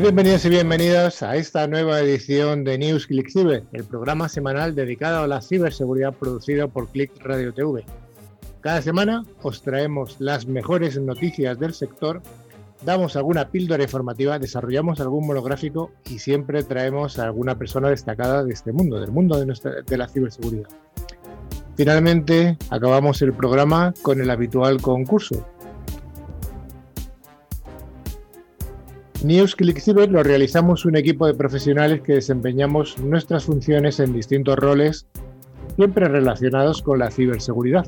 bienvenidos y bienvenidas a esta nueva edición de News Click Cyber, el programa semanal dedicado a la ciberseguridad producido por Click Radio TV. Cada semana os traemos las mejores noticias del sector, damos alguna píldora informativa, desarrollamos algún monográfico y siempre traemos a alguna persona destacada de este mundo, del mundo de, de la ciberseguridad. Finalmente, acabamos el programa con el habitual concurso, News Cyber lo realizamos un equipo de profesionales que desempeñamos nuestras funciones en distintos roles, siempre relacionados con la ciberseguridad.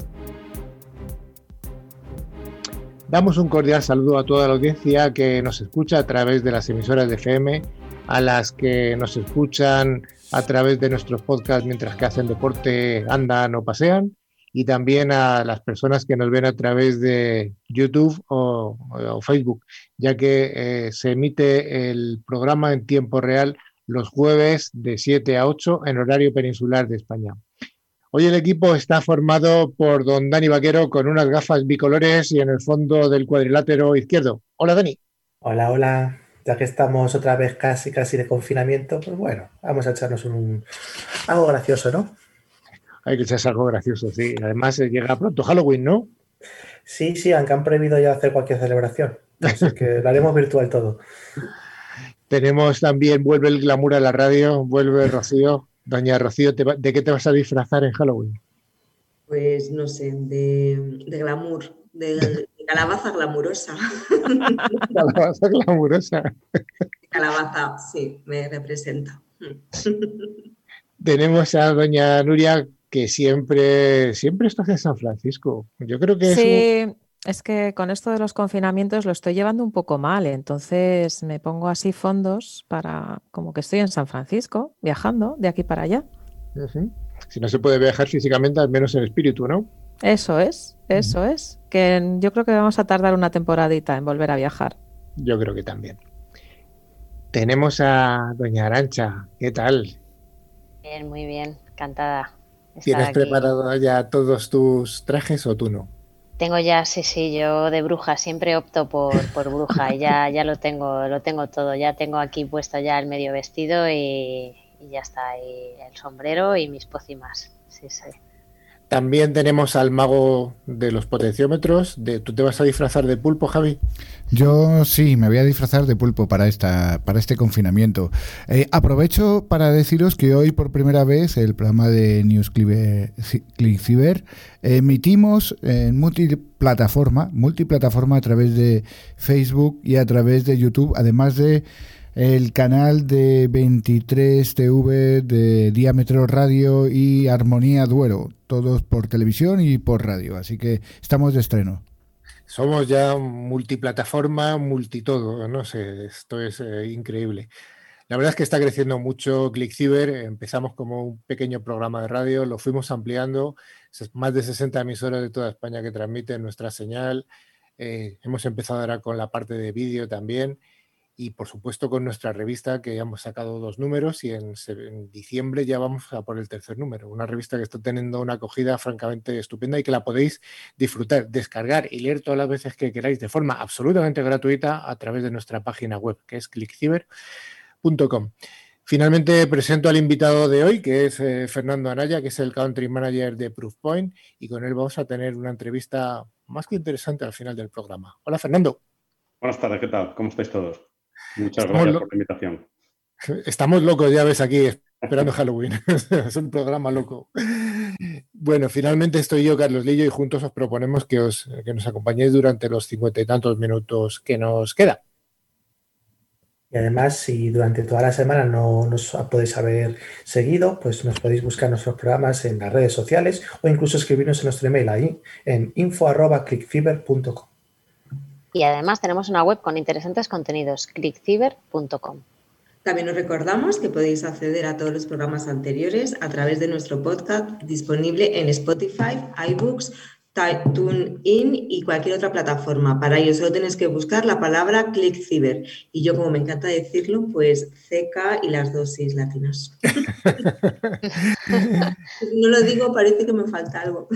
Damos un cordial saludo a toda la audiencia que nos escucha a través de las emisoras de FM, a las que nos escuchan a través de nuestros podcasts mientras que hacen deporte, andan o pasean, y también a las personas que nos ven a través de YouTube o, Facebook, ya que eh, se emite el programa en tiempo real los jueves de 7 a 8 en horario peninsular de España. Hoy el equipo está formado por don Dani Vaquero con unas gafas bicolores y en el fondo del cuadrilátero izquierdo. Hola Dani. Hola, hola. Ya que estamos otra vez casi, casi de confinamiento, pues bueno, vamos a echarnos un algo gracioso, ¿no? Hay que echarse algo gracioso, sí. Además, eh, llega pronto Halloween, ¿no? Sí, sí, aunque han prohibido ya hacer cualquier celebración. Así que lo haremos virtual todo. Tenemos también, vuelve el glamour a la radio, vuelve Rocío. Doña Rocío, ¿de qué te vas a disfrazar en Halloween? Pues no sé, de, glamour, de, calabaza glamurosa. calabaza glamurosa. Calabaza, sí, me representa. Tenemos a doña Nuria que siempre, siempre estás en San Francisco. Yo creo que sí, es que con esto de los confinamientos lo estoy llevando un poco mal, entonces me pongo así fondos para como que estoy en San Francisco, viajando de aquí para allá. Si no se puede viajar físicamente, al menos en espíritu, ¿no? Eso es, eso es. Que yo creo que vamos a tardar una temporadita en volver a viajar. Yo creo que también. Tenemos a Doña Arancha. ¿Qué tal? Bien, muy bien, encantada. ¿Tienes preparado ya todos tus trajes o tú no? Tengo ya, sí, sí, yo de bruja siempre opto por, por bruja, ya, ya lo tengo, lo tengo todo, ya tengo aquí puesto ya el medio vestido y, ya está, y el sombrero y mis pócimas, sí, sí. También tenemos al mago de los potenciómetros. ¿Tú te vas a disfrazar de pulpo, Javi? Yo sí, me voy a disfrazar de pulpo para, esta, para este confinamiento. Eh, aprovecho para deciros que hoy por primera vez el programa de News emitimos en multiplataforma, multiplataforma a través de Facebook y a través de YouTube, además de el canal de 23 TV de Diámetro Radio y Armonía Duero, todos por televisión y por radio, así que estamos de estreno. Somos ya multiplataforma, multitodo, no sé, esto es eh, increíble. La verdad es que está creciendo mucho ClickCiber, empezamos como un pequeño programa de radio, lo fuimos ampliando, más de 60 emisoras de toda España que transmiten nuestra señal, eh, hemos empezado ahora con la parte de vídeo también y por supuesto con nuestra revista que hemos sacado dos números y en, diciembre ya vamos a por el tercer número. Una revista que está teniendo una acogida francamente estupenda y que la podéis disfrutar, descargar y leer todas las veces que queráis de forma absolutamente gratuita a través de nuestra página web que es clickciber.com. Finalmente presento al invitado de hoy, que es eh, Fernando Anaya, que es el Country Manager de Proofpoint, y con él vamos a tener una entrevista más que interesante al final del programa. Hola, Fernando. Buenas tardes, ¿qué tal? ¿Cómo estáis todos? Muchas gracias por la invitación. Estamos locos ya ves aquí esperando Halloween. es un programa loco. Bueno, finalmente estoy yo, Carlos Lillo, y juntos os proponemos que, os, que nos acompañéis durante los cincuenta y tantos minutos que nos queda. Y además, si durante toda la semana no nos podéis haber seguido, pues nos podéis buscar nuestros programas en las redes sociales o incluso escribirnos en nuestro email ahí en info.clickfiber.com. Y además tenemos una web con interesantes contenidos, clickciber.com. También os recordamos que podéis acceder a todos los programas anteriores a través de nuestro podcast disponible en Spotify, iBooks, TuneIn y cualquier otra plataforma. Para ello solo tenéis que buscar la palabra ClickCiber. Y yo, como me encanta decirlo, pues CK y las dosis latinas. no lo digo, parece que me falta algo.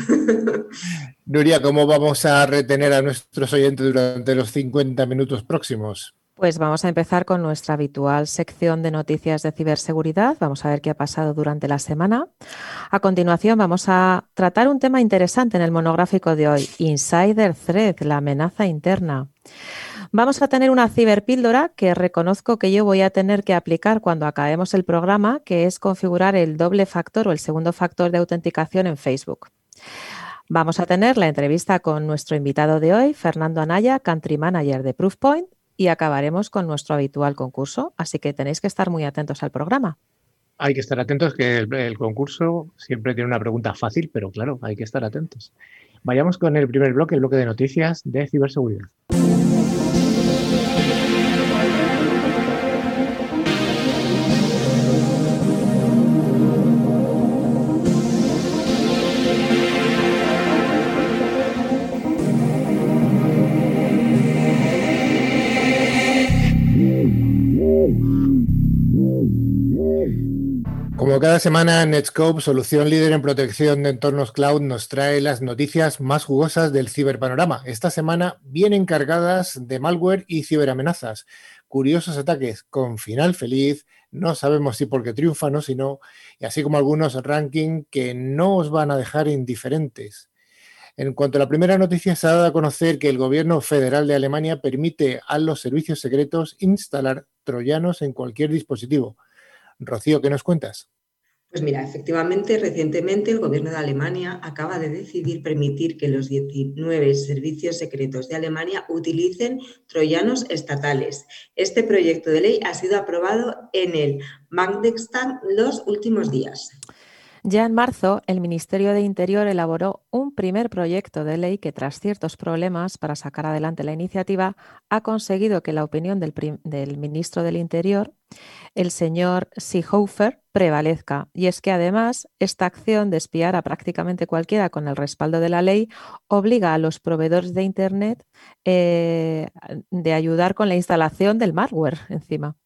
Nuria, ¿cómo vamos a retener a nuestros oyentes durante los 50 minutos próximos? Pues vamos a empezar con nuestra habitual sección de noticias de ciberseguridad. Vamos a ver qué ha pasado durante la semana. A continuación vamos a tratar un tema interesante en el monográfico de hoy, Insider Threat, la amenaza interna. Vamos a tener una ciberpíldora que reconozco que yo voy a tener que aplicar cuando acabemos el programa, que es configurar el doble factor o el segundo factor de autenticación en Facebook. Vamos a tener la entrevista con nuestro invitado de hoy, Fernando Anaya, Country Manager de Proofpoint, y acabaremos con nuestro habitual concurso, así que tenéis que estar muy atentos al programa. Hay que estar atentos que el, concurso siempre tiene una pregunta fácil, pero claro, hay que estar atentos. Vayamos con el primer bloque, el bloque de noticias de ciberseguridad. Como cada semana, Netscope, solución líder en protección de entornos cloud, nos trae las noticias más jugosas del ciberpanorama. Esta semana vienen cargadas de malware y ciberamenazas, curiosos ataques con final feliz, no sabemos si porque triunfan o si no, y así como algunos rankings que no os van a dejar indiferentes. En cuanto a la primera noticia, se ha dado a conocer que el gobierno federal de Alemania permite a los servicios secretos instalar troyanos en cualquier dispositivo. Rocío, ¿qué nos cuentas? Pues mira, efectivamente, recientemente el gobierno de Alemania acaba de decidir permitir que los 19 servicios secretos de Alemania utilicen troyanos estatales. Este proyecto de ley ha sido aprobado en el Bundestag los últimos días. Ya en marzo, el Ministerio de Interior elaboró un primer proyecto de ley que, tras ciertos problemas para sacar adelante la iniciativa, ha conseguido que la opinión del, ministro del Interior, el señor Seehofer, prevalezca. Y es que además, esta acción de espiar a prácticamente cualquiera con el respaldo de la ley obliga a los proveedores de Internet eh, de ayudar con la instalación del malware encima.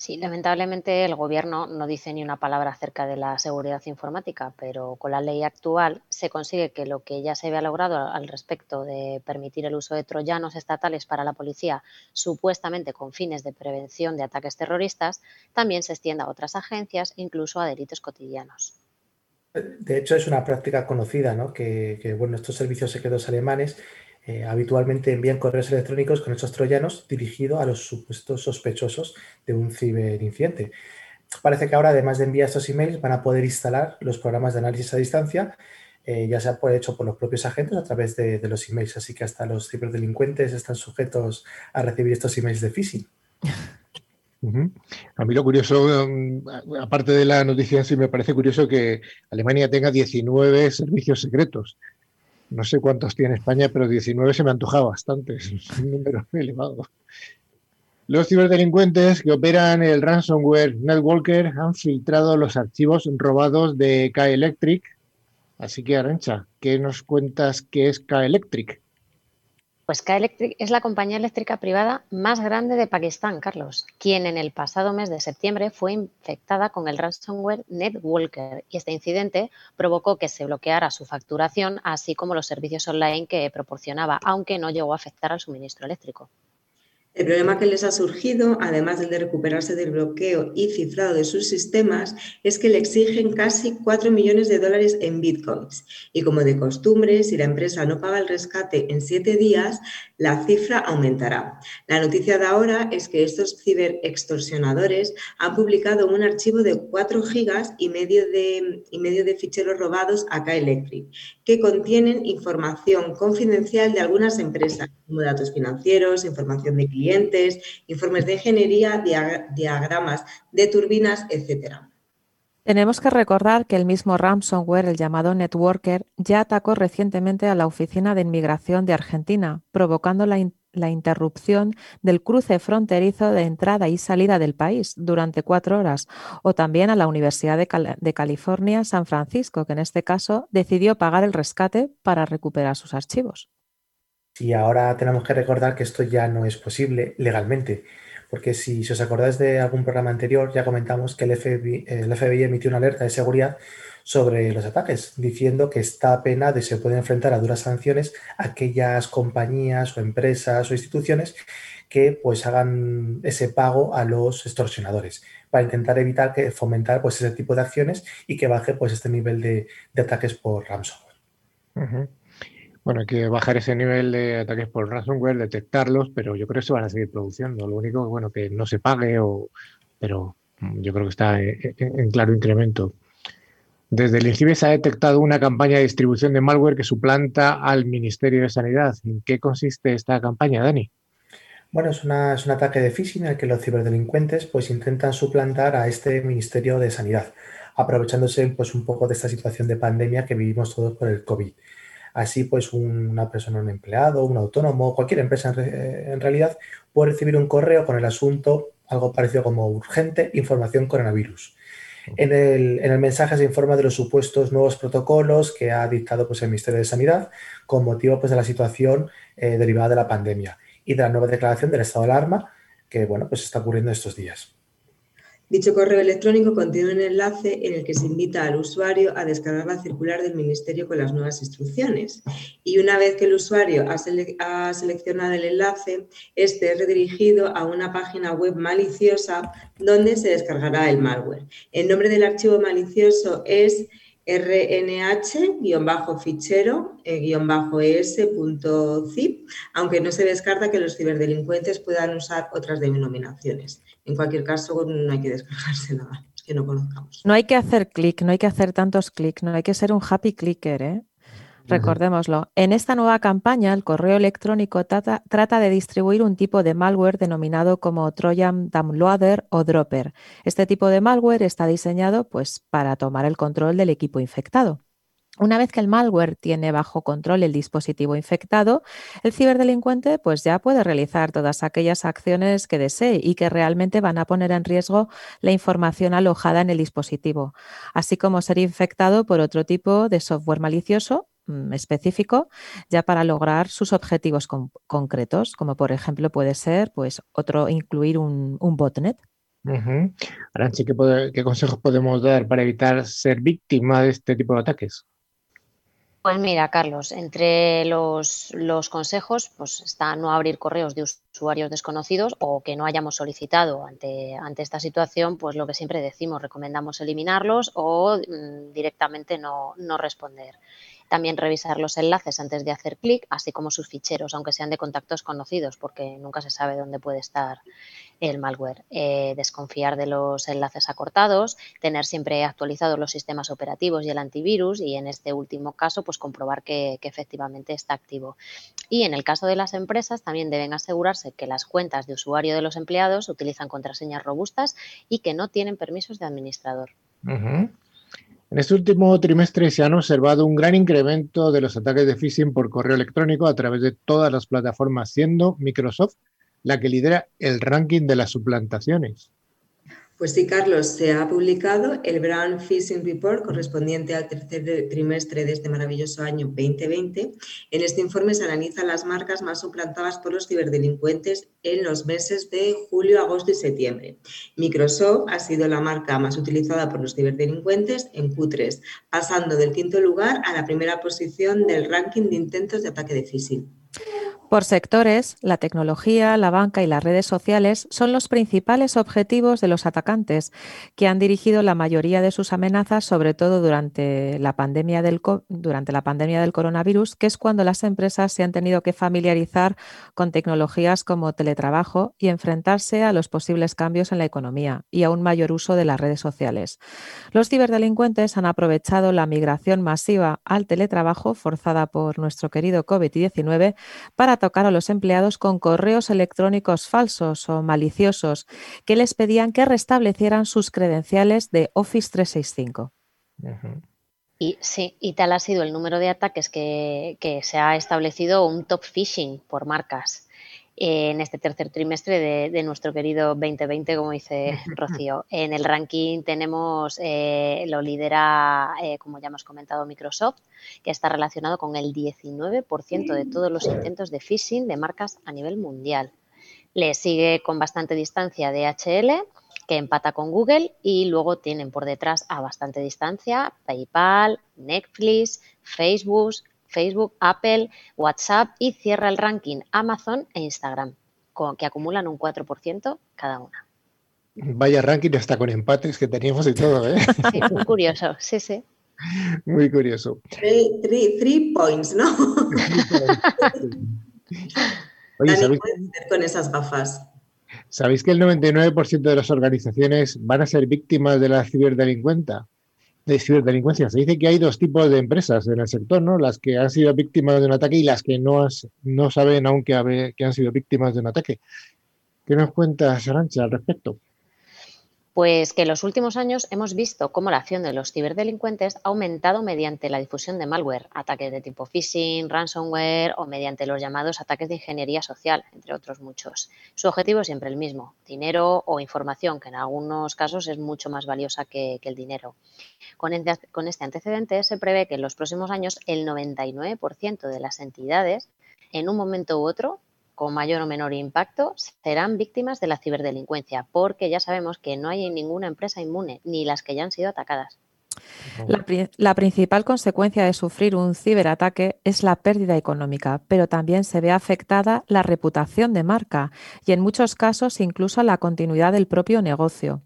Sí, lamentablemente el Gobierno no dice ni una palabra acerca de la seguridad informática, pero con la ley actual se consigue que lo que ya se había logrado al respecto de permitir el uso de troyanos estatales para la policía, supuestamente con fines de prevención de ataques terroristas, también se extienda a otras agencias, incluso a delitos cotidianos. De hecho, es una práctica conocida, ¿no? que, que bueno, estos servicios secretos alemanes eh, habitualmente envían correos electrónicos con estos troyanos dirigidos a los supuestos sospechosos de un ciberincidente. Parece que ahora, además de enviar estos emails, van a poder instalar los programas de análisis a distancia, eh, ya sea por hecho por los propios agentes a través de, los emails. Así que hasta los ciberdelincuentes están sujetos a recibir estos emails de phishing. A mí lo curioso, mm, aparte de la noticia sí me parece curioso que Alemania tenga 19 servicios secretos. No sé cuántos tiene España, pero 19 se me antoja bastante, es un número elevado. Los ciberdelincuentes que operan el ransomware Netwalker han filtrado los archivos robados de K-Electric. Así que, Arancha, ¿qué nos cuentas que es K-Electric? Pues K-Electric es la compañía eléctrica privada más grande de Pakistán, Carlos, quien en el pasado mes de septiembre fue infectada con el ransomware NetWalker y este incidente provocó que se bloqueara su facturación, así como los servicios online que proporcionaba, aunque no llegó a afectar al suministro eléctrico. El problema que les ha surgido, además del de recuperarse del bloqueo y cifrado de sus sistemas, es que le exigen casi 4 millones de dólares en bitcoins. Y como de costumbre, si la empresa no paga el rescate en 7 días, la cifra aumentará. La noticia de ahora es que estos ciberextorsionadores han publicado un archivo de 4 gigas y medio de, y medio de ficheros robados a K-Electric, que contienen información confidencial de algunas empresas, como datos financieros, información de clientes clientes, informes de ingeniería, diagramas de turbinas, etc. Tenemos que recordar que el mismo ransomware, el llamado Networker, ya atacó recientemente a la Oficina de Inmigración de Argentina, provocando la, interrupción del cruce fronterizo de entrada y salida del país durante cuatro horas, o también a la Universidad de California, San Francisco, que en este caso decidió pagar el rescate para recuperar sus archivos. Y ahora tenemos que recordar que esto ya no es posible legalmente, porque si, os acordáis de algún programa anterior, ya comentamos que el FBI, el FBI emitió una alerta de seguridad sobre los ataques, diciendo que esta pena de se puede enfrentar a duras sanciones aquellas compañías o empresas o instituciones que pues hagan ese pago a los extorsionadores para intentar evitar que fomentar pues ese tipo de acciones y que baje pues este nivel de, ataques por ransomware. Bueno, hay que bajar ese nivel de ataques por ransomware, detectarlos, pero yo creo que se van a seguir produciendo. Lo único bueno que no se pague o pero mm, yo creo que está en, claro incremento. Desde el INCIBE se ha detectado una campaña de distribución de malware que suplanta al Ministerio de Sanidad. ¿En qué consiste esta campaña, Dani? Bueno, es, un ataque de phishing en el que los ciberdelincuentes pues, intentan suplantar a este Ministerio de Sanidad, aprovechándose pues, un poco de esta situación de pandemia que vivimos todos por el COVID. Así, pues, una persona, un empleado, un autónomo, cualquier empresa en, realidad puede recibir un correo con el asunto, algo parecido como urgente, información coronavirus. En el, mensaje se informa de los supuestos nuevos protocolos que ha dictado pues, el Ministerio de Sanidad con motivo pues, de la situación eh, derivada de la pandemia y de la nueva declaración del estado de alarma que bueno, pues está ocurriendo estos días. Dicho correo electrónico contiene un enlace en el que se invita al usuario a descargar la circular del Ministerio con las nuevas instrucciones. Y una vez que el usuario ha, seleccionado el enlace, este es redirigido a una página web maliciosa donde se descargará el malware. El nombre del archivo malicioso es rnh-fichero-es.zip, aunque no se descarta que los ciberdelincuentes puedan usar otras denominaciones. En cualquier caso, no hay que descargarse nada que no conozcamos. No hay que hacer clic, no hay que hacer tantos clics, no hay que ser un happy clicker, ¿eh? Recordémoslo. En esta nueva campaña, el correo electrónico trata, de distribuir un tipo de malware denominado como Trojan Downloader o Dropper. Este tipo de malware está diseñado pues, para tomar el control del equipo infectado. Una vez que el malware tiene bajo control el dispositivo infectado, el ciberdelincuente pues ya puede realizar todas aquellas acciones que desee y que realmente van a poner en riesgo la información alojada en el dispositivo, así como ser infectado por otro tipo de software malicioso Mm, específico ya para lograr sus objetivos concretos, como por ejemplo puede ser pues otro incluir un, botnet. Aranchi, ¿qué, consejos podemos dar para evitar ser víctima de este tipo de ataques? Pues mira, Carlos, entre los, consejos pues está no abrir correos de usuarios desconocidos o que no hayamos solicitado ante, ante esta situación, pues lo que siempre decimos, recomendamos eliminarlos o mm, directamente no, no responder. También revisar los enlaces antes de hacer clic, así como sus ficheros, aunque sean de contactos conocidos, porque nunca se sabe dónde puede estar el malware. Eh, desconfiar de los enlaces acortados, tener siempre actualizados los sistemas operativos y el antivirus y en este último caso, pues comprobar que, que efectivamente está activo. Y en el caso de las empresas, también deben asegurarse que las cuentas de usuario de los empleados utilizan contraseñas robustas y que no tienen permisos de administrador. En este último trimestre se han observado un gran incremento de los ataques de phishing por correo electrónico a través de todas las plataformas, siendo Microsoft la que lidera el ranking de las suplantaciones. Pues sí, Carlos, se ha publicado el Brand Phishing Report correspondiente al tercer trimestre de este maravilloso año 2020. En este informe se analizan las marcas más suplantadas por los ciberdelincuentes en los meses de julio, agosto y septiembre. Microsoft ha sido la marca más utilizada por los ciberdelincuentes en Q3, pasando del quinto lugar a la primera posición del ranking de intentos de ataque de phishing. Por sectores, la tecnología, la banca y las redes sociales son los principales objetivos de los atacantes, que han dirigido la mayoría de sus amenazas, sobre todo durante la pandemia del, durante la pandemia del coronavirus, que es cuando las empresas se han tenido que familiarizar con tecnologías como teletrabajo y enfrentarse a los posibles cambios en la economía y a un mayor uso de las redes sociales. Los ciberdelincuentes han aprovechado la migración masiva al teletrabajo forzada por nuestro querido COVID-19 para tocar a los empleados con correos electrónicos falsos o maliciosos que les pedían que restablecieran sus credenciales de Office 365. Y sí, y tal ha sido el número de ataques que, que se ha establecido un top phishing por marcas en este tercer trimestre de, nuestro querido 2020, como dice Rocío. En el ranking tenemos, eh, lo lidera, eh, como ya hemos comentado, Microsoft, que está relacionado con el 19% de todos los intentos de phishing de marcas a nivel mundial. Le sigue con bastante distancia DHL que empata con Google y luego tienen por detrás a bastante distancia PayPal, Netflix, Facebook, Facebook, Apple, WhatsApp y cierra el ranking Amazon e Instagram, que acumulan un 4% cada una. Vaya ranking hasta con empates que teníamos y todo, ¿eh? Sí, muy curioso, sí, sí. Muy curioso. Three, points, ¿no? Oye, ¿sabéis? con esas gafas? ¿Sabéis que el 99% de las organizaciones van a ser víctimas de la ciberdelincuencia? De ciberdelincuencia. Se dice que hay dos tipos de empresas en el sector, ¿no? Las que han sido víctimas de un ataque y las que no, no saben aún que, que han sido víctimas de un ataque. ¿Qué nos cuentas, Arancha, al respecto? Pues que en los últimos años hemos visto cómo la acción de los ciberdelincuentes ha aumentado mediante la difusión de malware, ataques de tipo phishing, ransomware o mediante los llamados ataques de ingeniería social, entre otros muchos. Su objetivo es siempre el mismo, dinero o información, que en algunos casos es mucho más valiosa que, el dinero. Con, con este antecedente se prevé que en los próximos años el 99% de las entidades, en un momento u otro, con mayor o menor impacto serán víctimas de la ciberdelincuencia, porque ya sabemos que no hay ninguna empresa inmune, ni las que ya han sido atacadas. La, principal consecuencia de sufrir un ciberataque es la pérdida económica, pero también se ve afectada la reputación de marca y en muchos casos incluso la continuidad del propio negocio.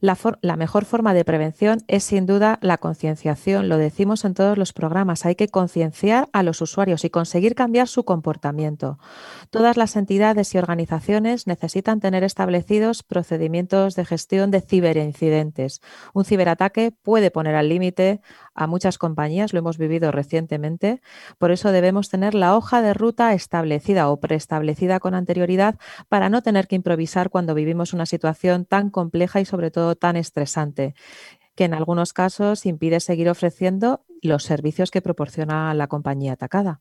La, la mejor forma de prevención es sin duda la concienciación, lo decimos en todos los programas, hay que concienciar a los usuarios y conseguir cambiar su comportamiento. Todas las entidades y organizaciones necesitan tener establecidos procedimientos de gestión de ciberincidentes. Un ciberataque puede poner al límite a muchas compañías, lo hemos vivido recientemente, por eso debemos tener la hoja de ruta establecida o preestablecida con anterioridad para no tener que improvisar cuando vivimos una situación tan compleja y sobre todo tan estresante que en algunos casos impide seguir ofreciendo los servicios que proporciona la compañía atacada.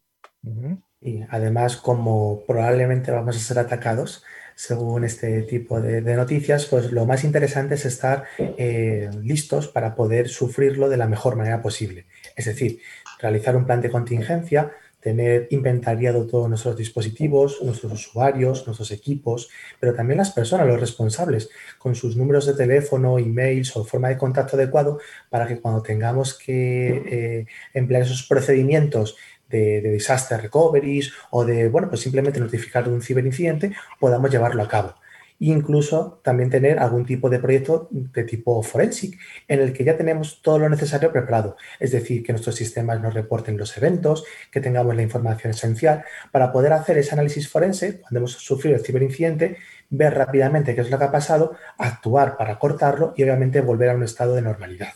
Y además, como probablemente vamos a ser atacados, según este tipo de, noticias, pues lo más interesante es estar eh, listos para poder sufrirlo de la mejor manera posible. Es decir, realizar un plan de contingencia, tener inventariado todos nuestros dispositivos, nuestros usuarios, nuestros equipos, pero también las personas, los responsables, con sus números de teléfono, emails o forma de contacto adecuado para que cuando tengamos que eh, emplear esos procedimientos de, disaster recoveries o de, bueno, pues simplemente notificar de un ciberincidente, podamos llevarlo a cabo. incluso también tener algún tipo de proyecto de tipo forensic, en el que ya tenemos todo lo necesario preparado. Es decir, que nuestros sistemas nos reporten los eventos, que tengamos la información esencial para poder hacer ese análisis forense cuando hemos sufrido el ciberincidente, ver rápidamente qué es lo que ha pasado, actuar para cortarlo y obviamente volver a un estado de normalidad.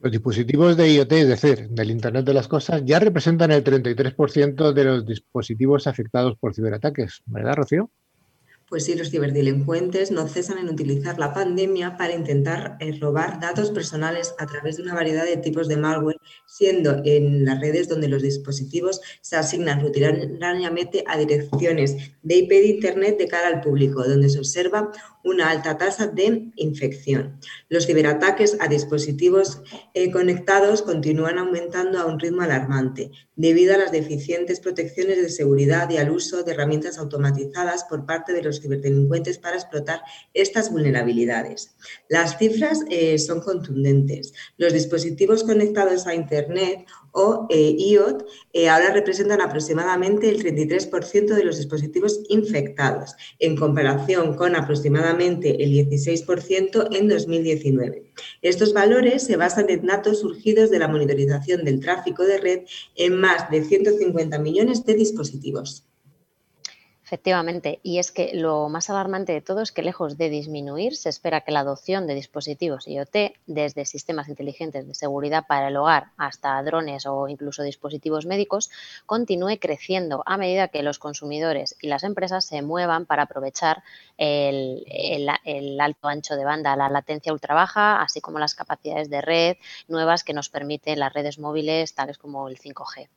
Los dispositivos de IoT, es decir, del Internet de las Cosas, ya representan el 33% de los dispositivos afectados por ciberataques, ¿verdad, Rocío? Pues sí, los ciberdelincuentes no cesan en utilizar la pandemia para intentar eh, robar datos personales a través de una variedad de tipos de malware, siendo en las redes donde los dispositivos se asignan rutinariamente a direcciones de IP de Internet de cara al público, donde se observa una alta tasa de infección. Los ciberataques a dispositivos eh, conectados continúan aumentando a un ritmo alarmante debido a las deficientes protecciones de seguridad y al uso de herramientas automatizadas por parte de los ciberdelincuentes para explotar estas vulnerabilidades. Las cifras eh, son contundentes. Los dispositivos conectados a Internet o eh, IoT eh, ahora representan aproximadamente el 33% de los dispositivos infectados, en comparación con aproximadamente el 16% en 2019. Estos valores se basan en datos surgidos de la monitorización del tráfico de red en más de 150 millones de dispositivos. Efectivamente, y es que lo más alarmante de todo es que lejos de disminuir, se espera que la adopción de dispositivos IoT, desde sistemas inteligentes de seguridad para el hogar hasta drones o incluso dispositivos médicos, continúe creciendo a medida que los consumidores y las empresas se muevan para aprovechar el, alto ancho de banda, la latencia ultra baja, así como las capacidades de red nuevas que nos permiten las redes móviles tales como el 5G.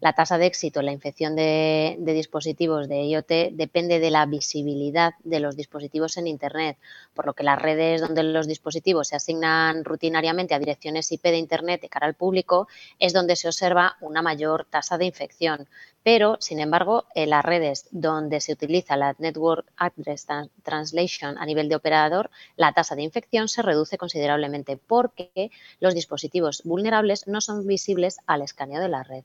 La tasa de éxito en la infección de, dispositivos de IoT depende de la visibilidad de los dispositivos en Internet, por lo que las redes donde los dispositivos se asignan rutinariamente a direcciones IP de Internet de cara al público es donde se observa una mayor tasa de infección. Pero, sin embargo, en las redes donde se utiliza la Network Address Translation a nivel de operador, la tasa de infección se reduce considerablemente porque los dispositivos vulnerables no son visibles al escaneo de la red.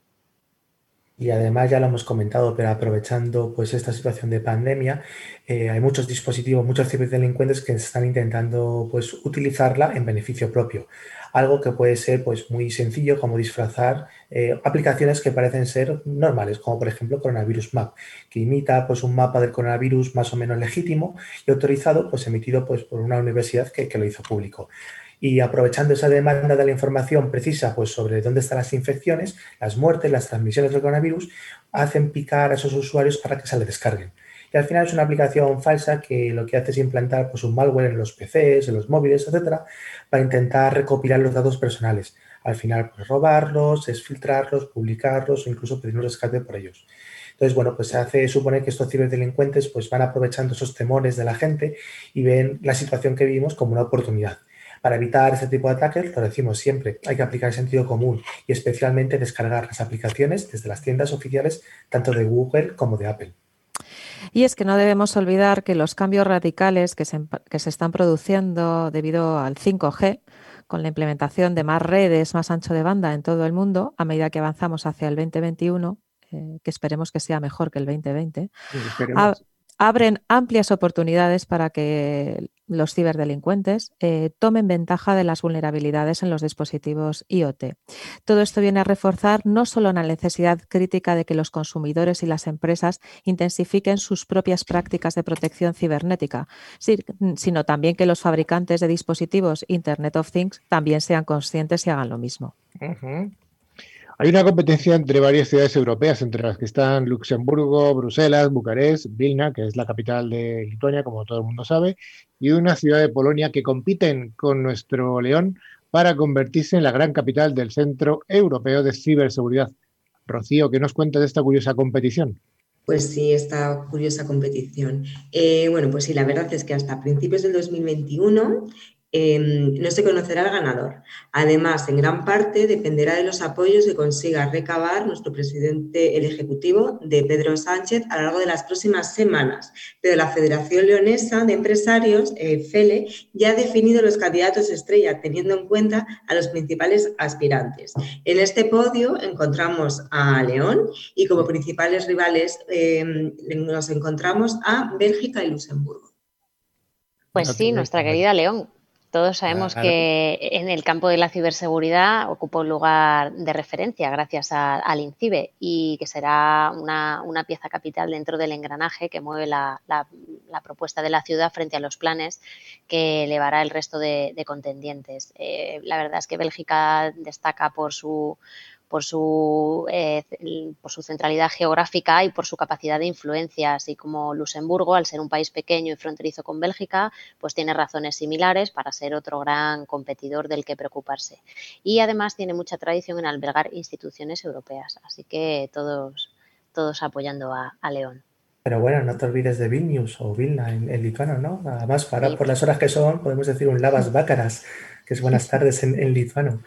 Y además ya lo hemos comentado, pero aprovechando pues esta situación de pandemia, eh, hay muchos dispositivos, muchos ciberdelincuentes que están intentando pues utilizarla en beneficio propio. Algo que puede ser pues muy sencillo como disfrazar eh, aplicaciones que parecen ser normales, como por ejemplo Coronavirus Map, que imita pues un mapa del coronavirus más o menos legítimo y autorizado, pues emitido pues por una universidad que, que lo hizo público y aprovechando esa demanda de la información precisa pues, sobre dónde están las infecciones, las muertes, las transmisiones del coronavirus, hacen picar a esos usuarios para que se le descarguen. Y al final es una aplicación falsa que lo que hace es implantar pues, un malware en los PCs, en los móviles, etcétera, para intentar recopilar los datos personales. Al final, pues robarlos, filtrarlos, publicarlos o incluso pedir un rescate por ellos. Entonces, bueno, pues se hace suponer que estos ciberdelincuentes pues van aprovechando esos temores de la gente y ven la situación que vivimos como una oportunidad. Para evitar este tipo de ataques, lo decimos siempre, hay que aplicar el sentido común y especialmente descargar las aplicaciones desde las tiendas oficiales tanto de Google como de Apple. Y es que no debemos olvidar que los cambios radicales que se, que se están produciendo debido al 5G, con la implementación de más redes, más ancho de banda en todo el mundo, a medida que avanzamos hacia el 2021, eh, que esperemos que sea mejor que el 2020, abren amplias oportunidades para que los ciberdelincuentes eh, tomen ventaja de las vulnerabilidades en los dispositivos IoT. Todo esto viene a reforzar no solo la necesidad crítica de que los consumidores y las empresas intensifiquen sus propias prácticas de protección cibernética, sino también que los fabricantes de dispositivos Internet of Things también sean conscientes y hagan lo mismo. Hay una competencia entre varias ciudades europeas, entre las que están Luxemburgo, Bruselas, Bucarest, Vilna, que es la capital de Lituania, como todo el mundo sabe, y una ciudad de Polonia que compiten con nuestro León para convertirse en la gran capital del Centro Europeo de Ciberseguridad. Rocío, ¿qué nos cuenta de esta curiosa competición? Pues sí, esta curiosa competición. Eh, bueno, pues sí, la verdad es que hasta principios del 2021 Em, no se conocerá el ganador. Además, en gran parte dependerá de los apoyos que consiga recabar nuestro presidente, el Ejecutivo, de Pedro Sánchez, a lo largo de las próximas semanas. Pero la Federación Leonesa de Empresarios, eh, FELE, ya ha definido los candidatos estrella, teniendo en cuenta a los principales aspirantes. En este podio encontramos a León y como principales rivales em, nos encontramos a Bélgica y Luxemburgo. Pues sí, nuestra querida León, todos sabemos que en el campo de la ciberseguridad ocupa un lugar de referencia gracias al INCIBE y que será una, pieza capital dentro del engranaje que mueve la, propuesta de la ciudad frente a los planes que elevará el resto de, contendientes. Eh, la verdad es que Bélgica destaca por su por su, eh, por su centralidad geográfica y por su capacidad de influencia, así como Luxemburgo, al ser un país pequeño y fronterizo con Bélgica, pues tiene razones similares para ser otro gran competidor del que preocuparse. Y además tiene mucha tradición en albergar instituciones europeas, así que todos, todos apoyando a, León. Pero bueno, no te olvides de Vilnius o Vilna en, lituano, ¿no? Además, para, por las horas que son, podemos decir un lavas bácaras que es buenas tardes en, lituano.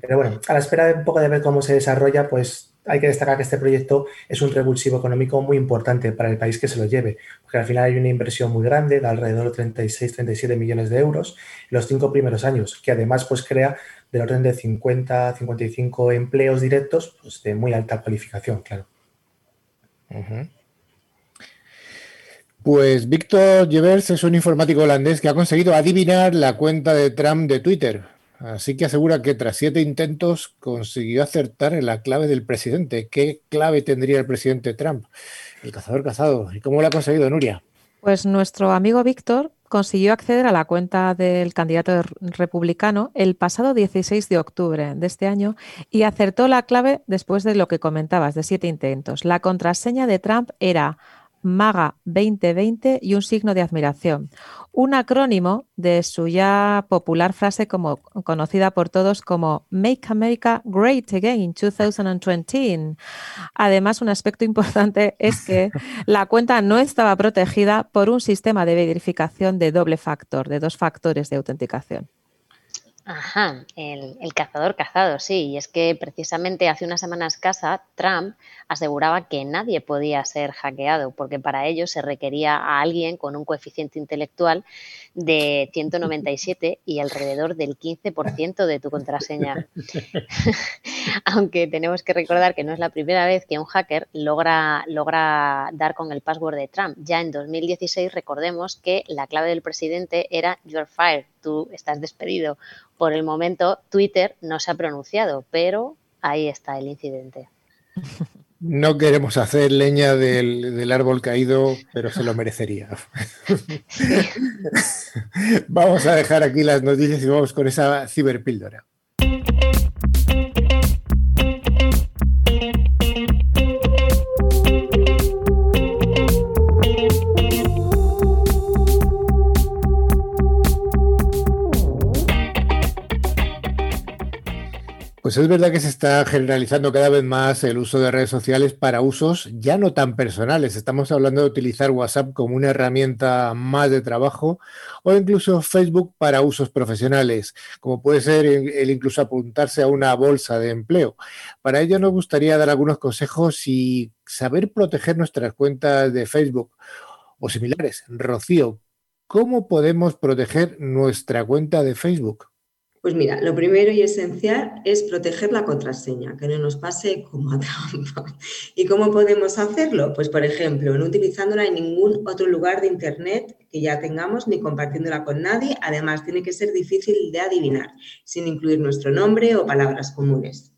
Pero bueno, a la espera de un poco de ver cómo se desarrolla, pues hay que destacar que este proyecto es un revulsivo económico muy importante para el país que se lo lleve, porque al final hay una inversión muy grande de alrededor de 36-37 millones de euros en los cinco primeros años, que además pues crea del orden de 50-55 empleos directos pues, de muy alta cualificación, claro. Pues Víctor Jevers es un informático holandés que ha conseguido adivinar la cuenta de Trump de Twitter. Así que asegura que tras siete intentos consiguió acertar en la clave del presidente. ¿Qué clave tendría el presidente Trump? El cazador cazado. ¿Y cómo lo ha conseguido, Nuria? Pues nuestro amigo Víctor consiguió acceder a la cuenta del candidato republicano el pasado 16 de octubre de este año y acertó la clave después de lo que comentabas, de siete intentos. La contraseña de Trump era MAGA 2020 y un signo de admiración. Un acrónimo de su ya popular frase como, conocida por todos como Make America Great Again 2020. Además, un aspecto importante es que la cuenta no estaba protegida por un sistema de verificación de doble factor, de dos factores de autenticación. Ajá, el, cazador cazado, sí. Y es que precisamente hace unas semanas casa, Trump aseguraba que nadie podía ser hackeado, porque para ello se requería a alguien con un coeficiente intelectual de 197 y alrededor del 15% de tu contraseña. Aunque tenemos que recordar que no es la primera vez que un hacker logra, logra dar con el password de Trump. Ya en 2016 recordemos que la clave del presidente era You're fired, tú estás despedido. Por el momento Twitter no se ha pronunciado, pero ahí está el incidente. No queremos hacer leña del, árbol caído, pero se lo merecería. vamos a dejar aquí las noticias y vamos con esa ciberpíldora. Pues es verdad que se está generalizando cada vez más el uso de redes sociales para usos ya no tan personales. Estamos hablando de utilizar WhatsApp como una herramienta más de trabajo o incluso Facebook para usos profesionales, como puede ser el incluso apuntarse a una bolsa de empleo. Para ello nos gustaría dar algunos consejos y saber proteger nuestras cuentas de Facebook o similares. Rocío, ¿cómo podemos proteger nuestra cuenta de Facebook? Pues mira, lo primero y esencial es proteger la contraseña, que no nos pase como a trampa. ¿Y cómo podemos hacerlo? Pues por ejemplo, no utilizándola en ningún otro lugar de Internet que ya tengamos ni compartiéndola con nadie. Además, tiene que ser difícil de adivinar, sin incluir nuestro nombre o palabras comunes.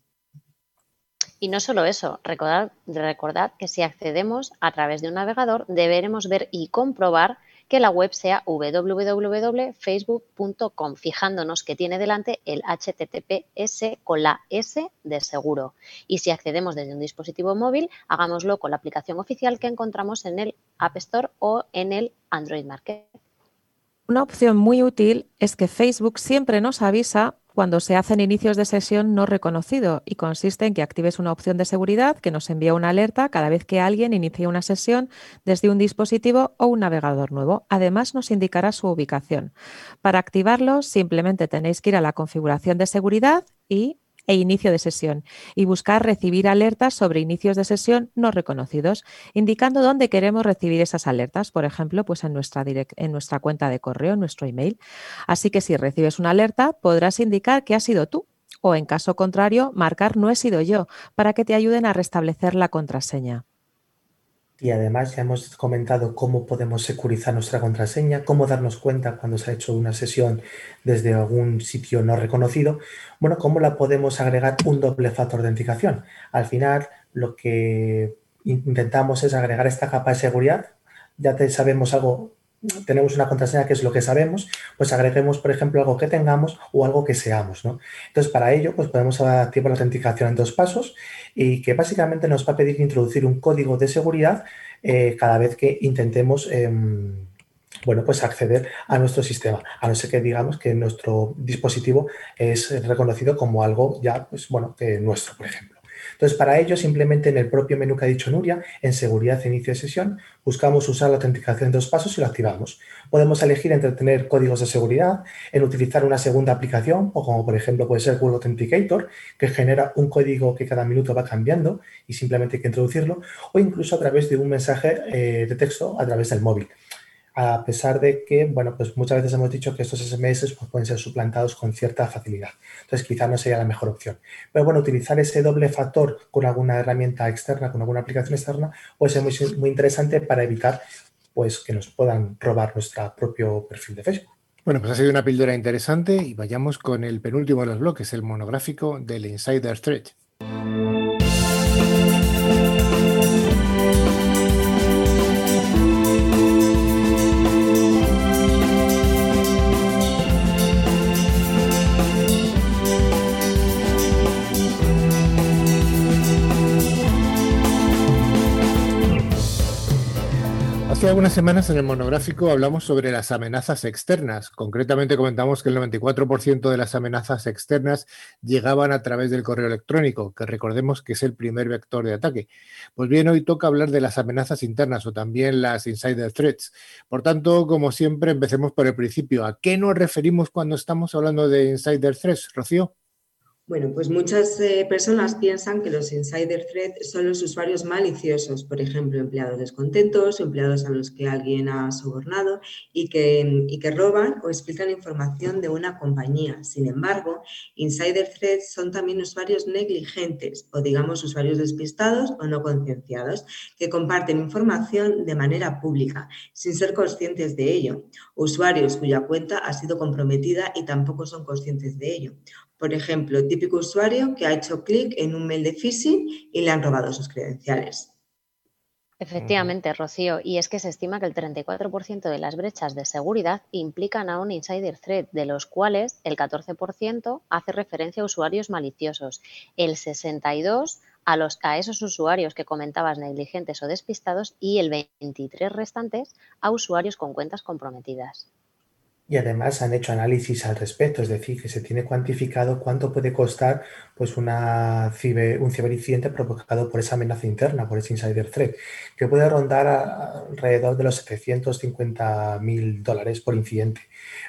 Y no solo eso, recordad, recordad que si accedemos a través de un navegador, deberemos ver y comprobar que la web sea www.facebook.com, fijándonos que tiene delante el HTTPS con la S de seguro. Y si accedemos desde un dispositivo móvil, hagámoslo con la aplicación oficial que encontramos en el App Store o en el Android Market. Una opción muy útil es que Facebook siempre nos avisa cuando se hacen inicios de sesión no reconocido y consiste en que actives una opción de seguridad que nos envía una alerta cada vez que alguien inicie una sesión desde un dispositivo o un navegador nuevo. Además, nos indicará su ubicación. Para activarlo, simplemente tenéis que ir a la configuración de seguridad y e inicio de sesión y buscar recibir alertas sobre inicios de sesión no reconocidos, indicando dónde queremos recibir esas alertas, por ejemplo, pues en nuestra, en nuestra cuenta de correo, en nuestro email. Así que si recibes una alerta, podrás indicar que ha sido tú o, en caso contrario, marcar no he sido yo para que te ayuden a restablecer la contraseña. Y además ya hemos comentado cómo podemos securizar nuestra contraseña, cómo darnos cuenta cuando se ha hecho una sesión desde algún sitio no reconocido. Bueno, cómo la podemos agregar un doble factor de autenticación. Al final, lo que intentamos es agregar esta capa de seguridad. Ya sabemos algo tenemos una contraseña que es lo que sabemos, pues agreguemos, por ejemplo, algo que tengamos o algo que seamos, ¿no? Entonces, para ello, pues podemos activar la autenticación en dos pasos y que básicamente nos va a pedir introducir un código de seguridad eh, cada vez que intentemos, em, bueno, pues acceder a nuestro sistema, a no ser que digamos que nuestro dispositivo es reconocido como algo ya, pues bueno, nuestro, por ejemplo. Entonces, para ello, simplemente en el propio menú que ha dicho Nuria, en seguridad e inicio de sesión, buscamos usar la autenticación en dos pasos y lo activamos. Podemos elegir entre tener códigos de seguridad, en utilizar una segunda aplicación, o como por ejemplo puede ser Google Authenticator, que genera un código que cada minuto va cambiando y simplemente hay que introducirlo, o incluso a través de un mensaje eh, de texto a través del móvil a pesar de que, bueno, pues muchas veces hemos dicho que estos SMS pues, pueden ser suplantados con cierta facilidad. Entonces, quizá no sería la mejor opción. Pero bueno, utilizar ese doble factor con alguna herramienta externa, con alguna aplicación externa, puede ser muy, muy interesante para evitar pues, que nos puedan robar nuestro propio perfil de Facebook. Bueno, pues ha sido una píldora interesante y vayamos con el penúltimo de los bloques, el monográfico del Insider Threat. Hace algunas semanas en el monográfico hablamos sobre las amenazas externas. Concretamente comentamos que el 94% de las amenazas externas llegaban a través del correo electrónico, que recordemos que es el primer vector de ataque. Pues bien, hoy toca hablar de las amenazas internas o también las insider threats. Por tanto, como siempre, empecemos por el principio. ¿A qué nos referimos cuando estamos hablando de insider threats, Rocío? Bueno, pues muchas eh, personas piensan que los insider threats son los usuarios maliciosos, por ejemplo, empleados descontentos, empleados a los que alguien ha sobornado y que, y que roban o explican información de una compañía. Sin embargo, insider threats son también usuarios negligentes o digamos usuarios despistados o no concienciados que comparten información de manera pública sin ser conscientes de ello. Usuarios cuya cuenta ha sido comprometida y tampoco son conscientes de ello por ejemplo, típico usuario que ha hecho clic en un mail de phishing y le han robado sus credenciales. Efectivamente, Rocío, y es que se estima que el 34% de las brechas de seguridad implican a un insider threat, de los cuales el 14% hace referencia a usuarios maliciosos, el 62% a, a esos usuarios que comentabas negligentes o despistados y el 23% restantes a usuarios con cuentas comprometidas. Y además han hecho análisis al respecto, es decir, que se tiene cuantificado cuánto puede costar pues una un ciberincidente provocado por esa amenaza interna, por ese insider threat, que puede rondar alrededor de los 750 mil dólares por incidente,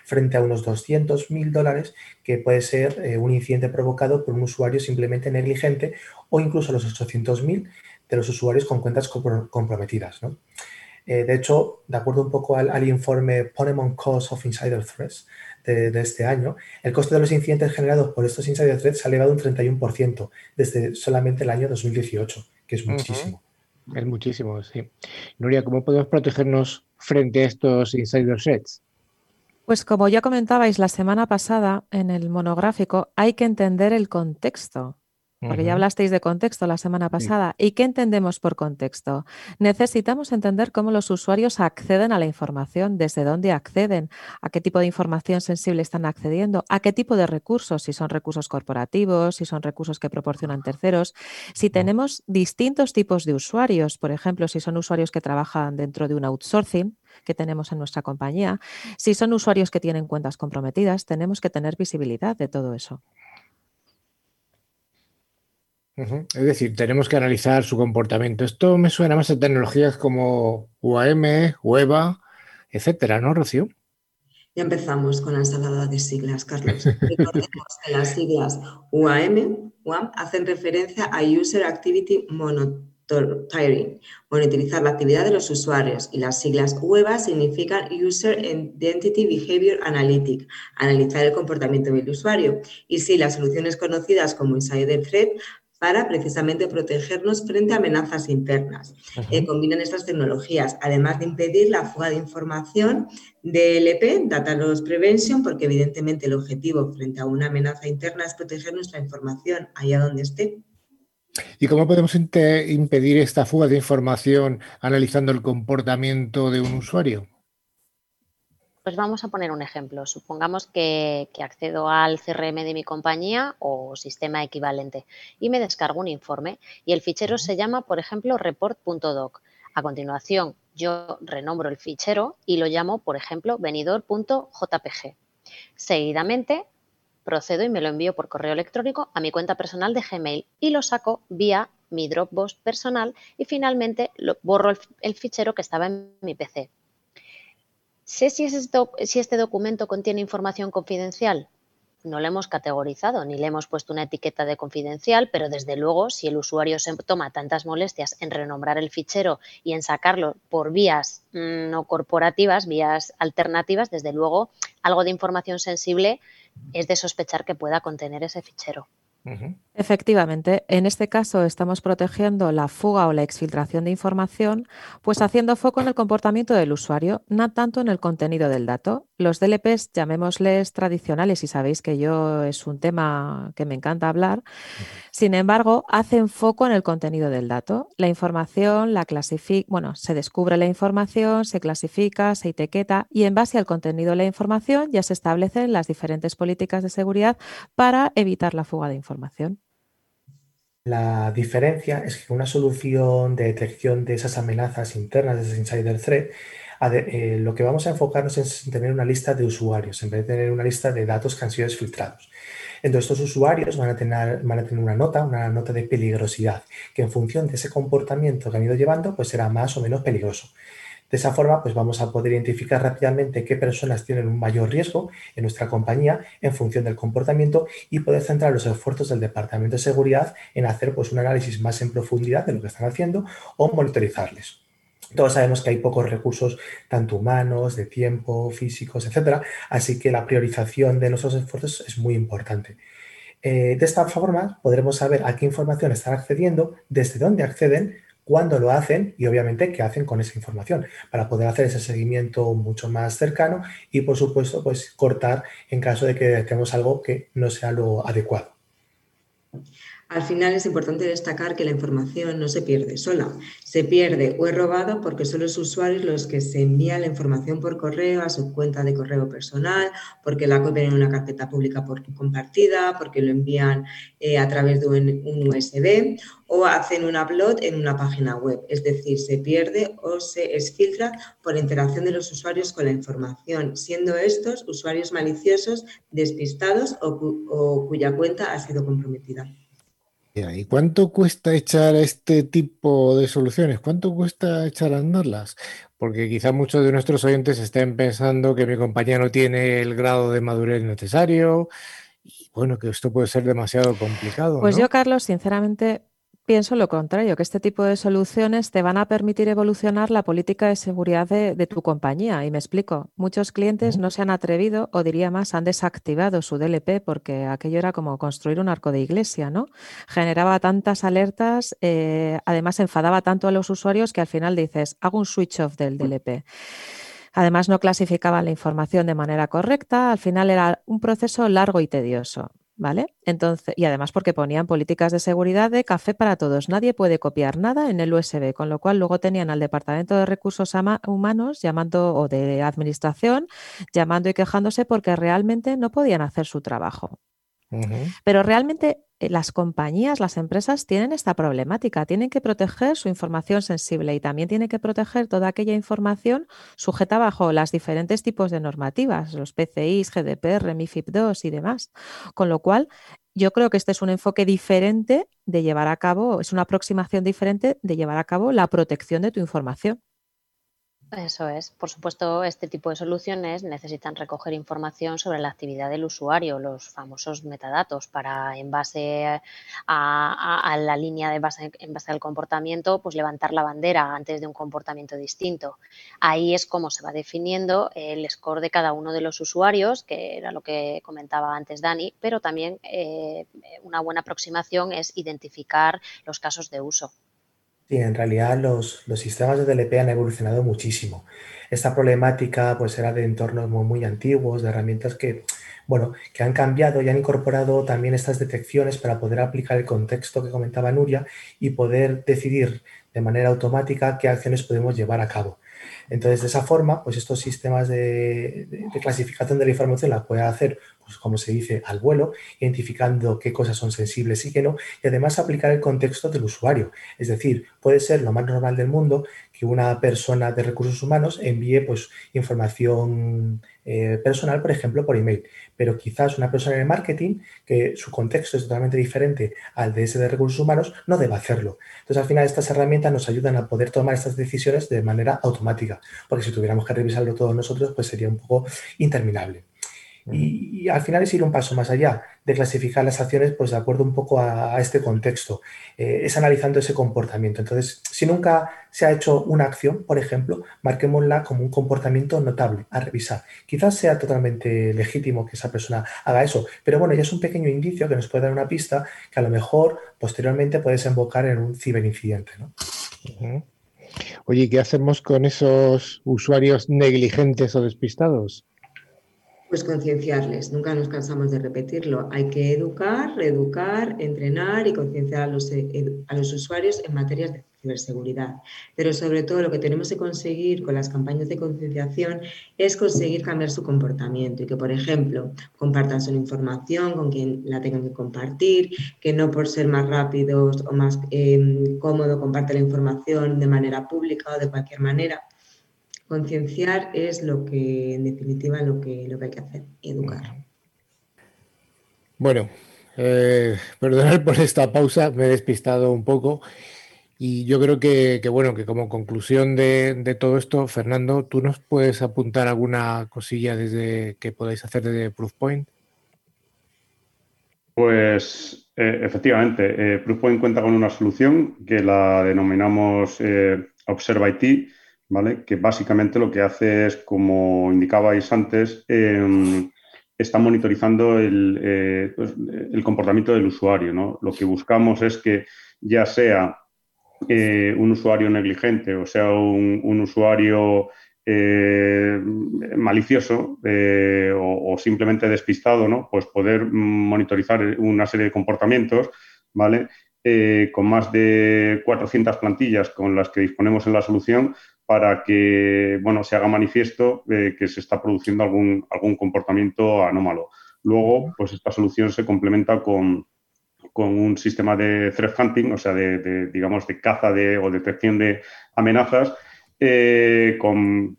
frente a unos 200 mil dólares que puede ser eh, un incidente provocado por un usuario simplemente negligente o incluso los 800 mil de los usuarios con cuentas comprometidas. ¿no? Eh, de hecho, de acuerdo un poco al, informe Ponemon Cost of Insider Threats de, este año, el coste de los incidentes generados por estos insider threats se ha elevado un 31% desde solamente el año 2018, que es muchísimo. Es muchísimo, sí. Nuria, ¿cómo podemos protegernos frente a estos insider threats? Pues como ya comentabais la semana pasada en el monográfico, hay que entender el contexto porque ya hablasteis de contexto la semana pasada. ¿Y qué entendemos por contexto? Necesitamos entender cómo los usuarios acceden a la información, desde dónde acceden, a qué tipo de información sensible están accediendo, a qué tipo de recursos, si son recursos corporativos, si son recursos que proporcionan terceros. Si tenemos distintos tipos de usuarios, por ejemplo, si son usuarios que trabajan dentro de un outsourcing, que tenemos en nuestra compañía, si son usuarios que tienen cuentas comprometidas, tenemos que tener visibilidad de todo eso. Es decir, tenemos que analizar su comportamiento. Esto me suena más a tecnologías como UAM, UEVA, etcétera, ¿no, Rocío? Ya empezamos con la ensalada de siglas, Carlos. Recordemos que las siglas UAM, hacen referencia a User Activity Monitoring, monitorizar la actividad de los usuarios, y las siglas UEVA significan User Identity Behavior Analytic, analizar el comportamiento del usuario. Y sí, las soluciones conocidas como Insider Threat para precisamente protegernos frente a amenazas internas. Eh, combinan estas tecnologías, además de impedir la fuga de información del EP, Data Loss Prevention, porque evidentemente el objetivo frente a una amenaza interna es proteger nuestra información allá donde esté. ¿Y cómo podemos impedir esta fuga de información analizando el comportamiento de un usuario? Pues vamos a poner un ejemplo. Supongamos que, accedo al CRM de mi compañía o sistema equivalente y me descargo un informe y el fichero se llama, por ejemplo, report.doc. A continuación, yo renombro el fichero y lo llamo, por ejemplo, venidor.jpg. Seguidamente, procedo y me lo envío por correo electrónico a mi cuenta personal de Gmail y lo saco vía mi Dropbox personal y finalmente lo, borro el fichero que estaba en mi PC. ¿Sé si, este documento contiene información confidencial? No lo hemos categorizado ni le hemos puesto una etiqueta de confidencial, pero desde luego, si el usuario se toma tantas molestias en renombrar el fichero y en sacarlo por vías mm, no corporativas, vías alternativas, desde luego, algo de información sensible es de sospechar que pueda contener ese fichero. Efectivamente, en este caso estamos protegiendo la fuga o la exfiltración de información, pues haciendo foco en el comportamiento del usuario, no tanto en el contenido del dato. Los DLPs, llamémosles tradicionales, y sabéis que yo es un tema que me encanta hablar, sin embargo, hacen foco en el contenido del dato. La información la clasifica, bueno, se descubre la información, se clasifica, se etiqueta y en base al contenido de la información ya se establecen las diferentes políticas de seguridad para evitar la fuga de información. La diferencia es que una solución de detección de esas amenazas internas, de ese insider threat, eh, lo que vamos a enfocarnos es en tener una lista de usuarios, en vez de tener una lista de datos que han sido desfiltrados. Entonces, estos usuarios van a, tener, van a tener una nota, una nota de peligrosidad, que en función de ese comportamiento que han ido llevando, pues será más o menos peligroso. De esa forma, pues vamos a poder identificar rápidamente qué personas tienen un mayor riesgo en nuestra compañía en función del comportamiento y poder centrar los esfuerzos del Departamento de Seguridad en hacer pues, un análisis más en profundidad de lo que están haciendo o monitorizarles. Todos sabemos que hay pocos recursos, tanto humanos, de tiempo, físicos, etcétera, así que la priorización de nuestros esfuerzos es muy importante. Eh, de esta forma podremos saber a qué información están accediendo, desde dónde acceden, cuándo lo hacen y obviamente qué hacen con esa información para poder hacer ese seguimiento mucho más cercano y por supuesto pues cortar en caso de que tengamos algo que no sea lo adecuado. Al final es importante destacar que la información no se pierde sola, se pierde o es robado porque son los usuarios los que se envían la información por correo a su cuenta de correo personal, porque la copian en una carpeta pública compartida, porque lo envían eh, a través de un, USB o hacen un upload en una página web. Es decir, se pierde o se exfiltra por interacción de los usuarios con la información, siendo estos usuarios maliciosos, despistados o cuya cuenta ha sido comprometida. ¿Y cuánto cuesta echar este tipo de soluciones? ¿Cuánto cuesta echar a andarlas? Porque quizá muchos de nuestros oyentes estén pensando que mi compañía no tiene el grado de madurez necesario y bueno, que esto puede ser demasiado complicado. Pues yo, Carlos, sinceramente Pienso lo contrario, que este tipo de soluciones te van a permitir evolucionar la política de seguridad de, tu compañía. Y me explico, muchos clientes no se han atrevido, o diría más, han desactivado su DLP porque aquello era como construir un arco de iglesia, ¿no? Generaba tantas alertas, eh, además enfadaba tanto a los usuarios que al final dices, hago un switch off del DLP. Además, no clasificaban la información de manera correcta, al final era un proceso largo y tedioso. ¿Vale? Entonces, y además porque ponían políticas de seguridad de café para todos. Nadie puede copiar nada en el USB, con lo cual luego tenían al Departamento de Recursos Humanos llamando o de Administración llamando y quejándose porque realmente no podían hacer su trabajo. Pero realmente las compañías, las empresas tienen esta problemática, tienen que proteger su información sensible y también tienen que proteger toda aquella información sujeta bajo las diferentes tipos de normativas, los PCIs, GDPR, MIFID II y demás. Con lo cual, yo creo que este es un enfoque diferente de llevar a cabo, es una aproximación diferente de llevar a cabo la protección de tu información. Eso es. Por supuesto, este tipo de soluciones necesitan recoger información sobre la actividad del usuario, los famosos metadatos, para en base a, la línea de base, en base al comportamiento, pues levantar la bandera antes de un comportamiento distinto. Ahí es como se va definiendo el score de cada uno de los usuarios, que era lo que comentaba antes Dani, pero también eh, una buena aproximación es identificar los casos de uso. Sí, en realidad los, sistemas de DLP han evolucionado muchísimo. Esta problemática pues era de entornos muy, muy antiguos, de herramientas que, bueno, que han cambiado y han incorporado también estas detecciones para poder aplicar el contexto que comentaba Nuria y poder decidir de manera automática qué acciones podemos llevar a cabo. Entonces, de esa forma, pues estos sistemas de, clasificación de la información la puede hacer, pues como se dice, al vuelo, identificando qué cosas son sensibles y qué no, y además aplicar el contexto del usuario. Es decir, puede ser lo más normal del mundo que una persona de recursos humanos envíe pues, información eh, personal, por ejemplo, por email. Pero quizás una persona en marketing, que su contexto es totalmente diferente al de ese de recursos humanos, no deba hacerlo. Entonces, al final, estas herramientas nos ayudan a poder tomar estas decisiones de manera automática, porque si tuviéramos que revisarlo todos nosotros, pues sería un poco interminable. Y, al final es ir un paso más allá de clasificar las acciones pues de acuerdo un poco a, este contexto. Eh, es analizando ese comportamiento. Entonces, si nunca se ha hecho una acción, por ejemplo, marquémosla como un comportamiento notable a revisar. Quizás sea totalmente legítimo que esa persona haga eso, pero bueno, ya es un pequeño indicio que nos puede dar una pista que a lo mejor posteriormente puede desembocar en un ciberincidente. ¿no? Oye, ¿qué hacemos con esos usuarios negligentes o despistados? Pues concienciarles, nunca nos cansamos de repetirlo. Hay que educar, reeducar, entrenar y concienciar a los, eh, a los usuarios en materias de ciberseguridad. Pero sobre todo lo que tenemos que conseguir con las campañas de concienciación es conseguir cambiar su comportamiento y que, por ejemplo, compartan su información con quien la tengan que compartir, que no por ser más rápidos o más eh, cómodo la información de manera pública o de cualquier manera concienciar es lo que, en definitiva, lo que, lo que hay que hacer, educar. Bueno, eh, perdonad por esta pausa, me he despistado un poco. Y yo creo que, bueno, que como conclusión de, todo esto, Fernando, ¿tú nos puedes apuntar alguna cosilla desde que podáis hacer desde Proofpoint? Pues eh, efectivamente, eh, Proofpoint cuenta con una solución que la denominamos Observe IT, que básicamente lo que hace es, como indicabais antes, em, está monitorizando eh, pues, el, comportamiento del usuario. Lo que buscamos es que ya sea eh, un usuario negligente o sea un, usuario eh, malicioso o, o, simplemente despistado, ¿no? pues poder monitorizar una serie de comportamientos ¿vale? con más de 400 plantillas con las que disponemos en la solución para que bueno, se haga manifiesto eh, que se está produciendo algún, algún comportamiento anómalo. Luego, pues esta solución se complementa con, un sistema de threat hunting, o sea, de, digamos, de caza de, o detección de amenazas, eh, con,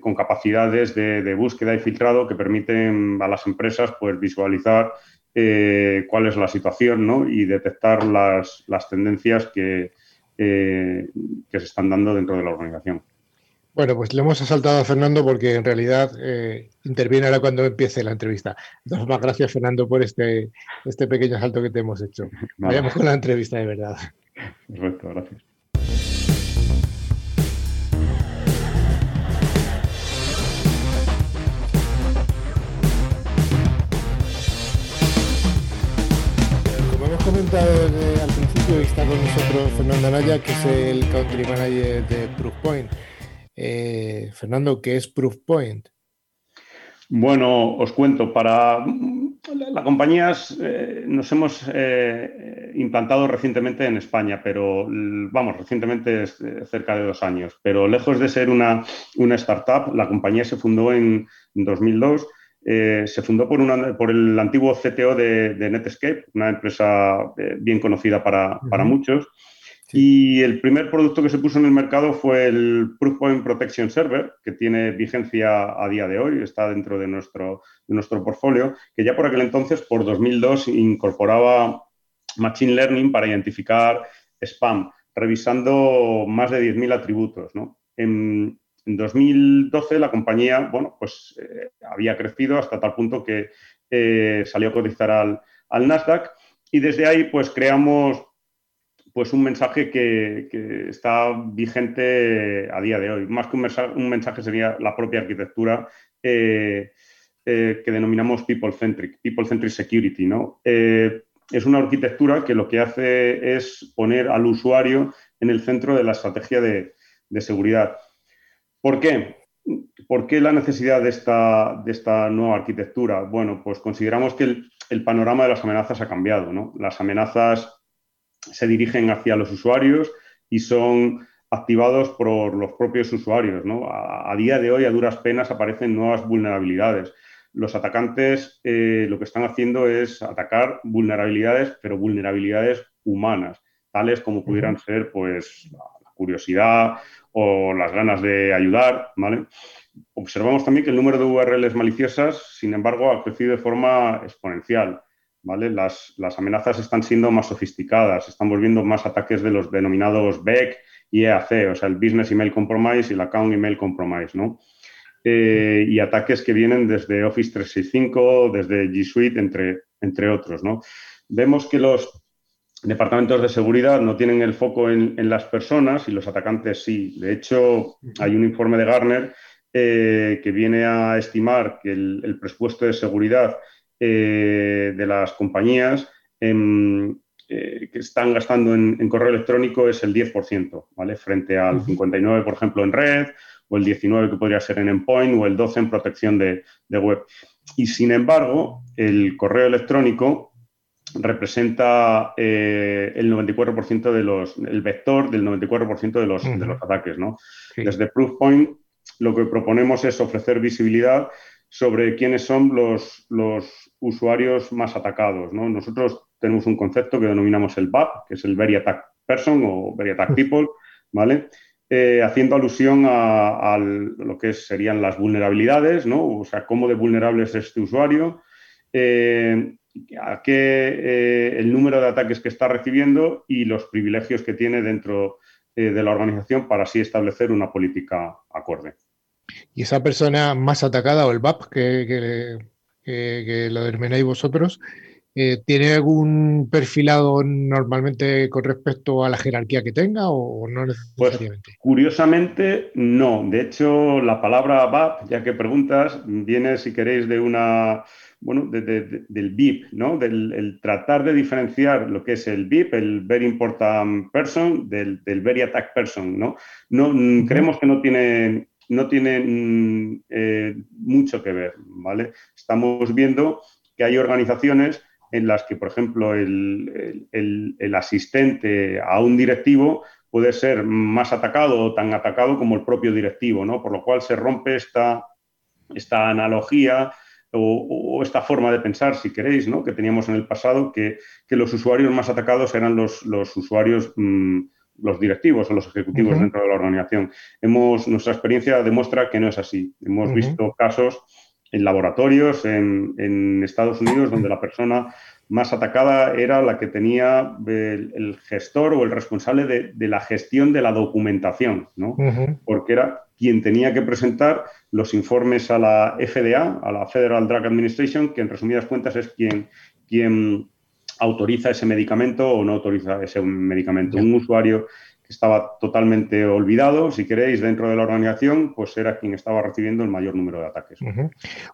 con, capacidades de, búsqueda y filtrado que permiten a las empresas pues, visualizar eh, cuál es la situación ¿no? y detectar las, las tendencias que, que se están dando dentro de la organización. Bueno, pues le hemos asaltado a Fernando porque en realidad eh, interviene ahora cuando empiece la entrevista. Muchas gracias, Fernando, por este, este pequeño salto que te hemos hecho. Vayamos con la entrevista de verdad. Perfecto, gracias. Con Fernando Anaya, que es el Country Manager de Proofpoint. Eh, Fernando, ¿qué es Proofpoint? Bueno, os cuento, para la compañía eh, nos hemos eh, implantado recientemente en España, pero vamos, recientemente es cerca de dos años, pero lejos de ser una, startup, la compañía se fundó en, 2002. se fundó por, por, el antiguo CTO de, Netscape, una empresa bien conocida para, para muchos. Y el primer producto que se puso en el mercado fue el Proofpoint Protection Server, que tiene vigencia a día de hoy, está dentro de nuestro, de nuestro portfolio, que ya por aquel entonces, por 2002, incorporaba Machine Learning para identificar spam, revisando más de 10.000 atributos. En, 2012 la compañía bueno, pues, eh, había crecido hasta tal punto que eh, salió a cotizar al, al Nasdaq y desde ahí pues creamos pues un mensaje que, está vigente a día de hoy. Más que un mensaje, un mensaje sería la propia arquitectura eh, eh, que denominamos people-centric, people-centric security. ¿no? Eh, es una arquitectura que lo que hace es poner al usuario en el centro de la estrategia de, seguridad. ¿Por qué? ¿Por qué la necesidad de esta, de esta nueva arquitectura? Bueno, pues consideramos que el, el panorama de las amenazas ha cambiado. ¿no? Las amenazas se dirigen hacia los usuarios y son activados por los propios usuarios. A, día de hoy, a duras penas, aparecen nuevas vulnerabilidades. Los atacantes eh, lo que están haciendo es atacar vulnerabilidades, pero vulnerabilidades humanas, tales como pudieran ser pues, la, curiosidad o las ganas de ayudar. Observamos también que el número de URLs maliciosas, sin embargo, ha crecido de forma exponencial. Las, amenazas están siendo más sofisticadas, estamos viendo más ataques de los denominados BEC y EAC, o sea, el Business Email Compromise y el Account Email Compromise. Eh, y ataques que vienen desde Office 365, desde G Suite, entre, entre otros, ¿no? Vemos que los departamentos de seguridad no tienen el foco en, las personas y los atacantes sí. De hecho, hay un informe de Garner eh, que viene a estimar que el presupuesto de seguridad eh, de las compañías eh, que están gastando en, correo electrónico es el 10%, ¿vale? Frente al 59%, por ejemplo, en red, o el 19% que podría ser en endpoint, o el 12% en protección de, web. y sin embargo, el correo electrónico representa eh, el 94% de los, el vector del 94% de los, de los ataques. ¿no? Desde Proofpoint lo que proponemos es ofrecer visibilidad sobre quiénes son los, los usuarios más atacados. ¿no? Nosotros tenemos un concepto que denominamos el BAP, que es el Very Attack Person o Very Attack People, ¿vale? Eh, haciendo alusión a, lo que serían las vulnerabilidades, ¿no? O sea, cómo de vulnerable es este usuario, eh, a qué eh, el número de ataques que está recibiendo y los privilegios que tiene dentro de la organización para así establecer una política acorde. Y esa persona más atacada o el BAP que, que, que lo determináis vosotros, eh, ¿Tiene algún perfilado normalmente con respecto a la jerarquía que tenga o no pues, necesariamente? curiosamente, no. De hecho, la palabra BAP, ya que preguntas, viene, si queréis, de una, bueno, del BIP, ¿no? Del tratar de diferenciar lo que es el BIP, el Very Important Person, del, Very Attack Person, ¿no? no Creemos que no tiene, no tiene mm, eh, mucho que ver, ¿vale? Estamos viendo que hay organizaciones en las que, por ejemplo, el, asistente a un directivo puede ser más atacado o tan atacado como el propio directivo, ¿no? Por lo cual se rompe esta, esta analogía o, esta forma de pensar, si queréis, ¿no? que teníamos en el pasado, que, los usuarios más atacados eran los, los usuarios, mm, los directivos o los ejecutivos dentro de la organización. Hemos, nuestra experiencia demuestra que no es así. Hemos visto casos en laboratorios en, Estados Unidos donde la persona más atacada era la que tenía el, gestor o el responsable de, la gestión de la documentación, ¿no? Porque era quien tenía que presentar los informes a la FDA, a la Federal Drug Administration, que en resumidas cuentas es quien, quien autoriza ese medicamento o no autoriza ese medicamento. Un usuario estaba totalmente olvidado, si queréis, dentro de la organización, pues era quien estaba recibiendo el mayor número de ataques.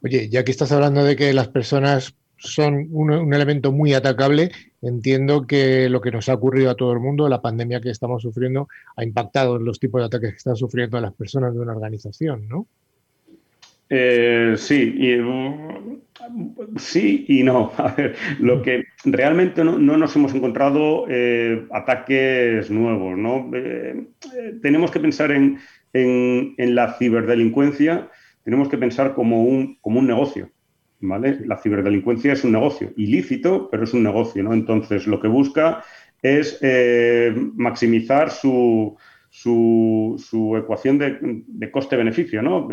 Oye, ya que estás hablando de que las personas son un, elemento muy atacable, entiendo que lo que nos ha ocurrido a todo el mundo, la pandemia que estamos sufriendo, ha impactado en los tipos de ataques que están sufriendo las personas de una organización, ¿no? Eh, sí, y, mm, sí y no. A ver, lo que realmente no, nos hemos encontrado eh, ataques nuevos, ¿no? Eh, tenemos que pensar en, la ciberdelincuencia, tenemos que pensar como un, como un negocio. ¿Vale? La ciberdelincuencia es un negocio ilícito, pero es un negocio, ¿no? Entonces, lo que busca es maximizar su, su, ecuación de, coste-beneficio, ¿no?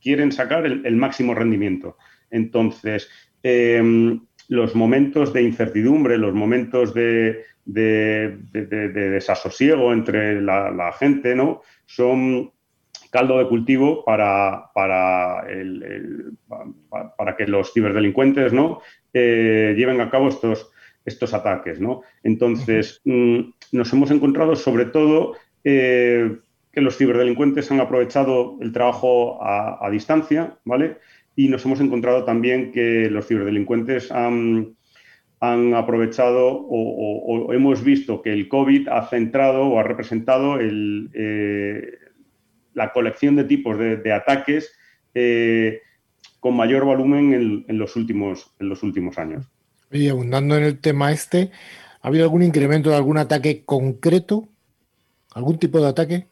quieren sacar el, máximo rendimiento. Entonces, em, los momentos de incertidumbre, los momentos de, desasosiego entre la, gente, ¿no? Son caldo de cultivo para, para, para que los ciberdelincuentes ¿no? Eh, lleven a cabo estos, estos ataques. ¿no? Entonces, mm, nos hemos encontrado sobre todo eh, que los ciberdelincuentes han aprovechado el trabajo a, distancia, ¿vale? Y nos hemos encontrado también que los ciberdelincuentes han, han aprovechado o, hemos visto que el COVID ha centrado o ha representado eh, la colección de tipos de, ataques eh, con mayor volumen en, los últimos, en los últimos años. Y abundando en el tema este, ¿ha habido algún incremento de algún ataque concreto ¿Algún tipo de ataque?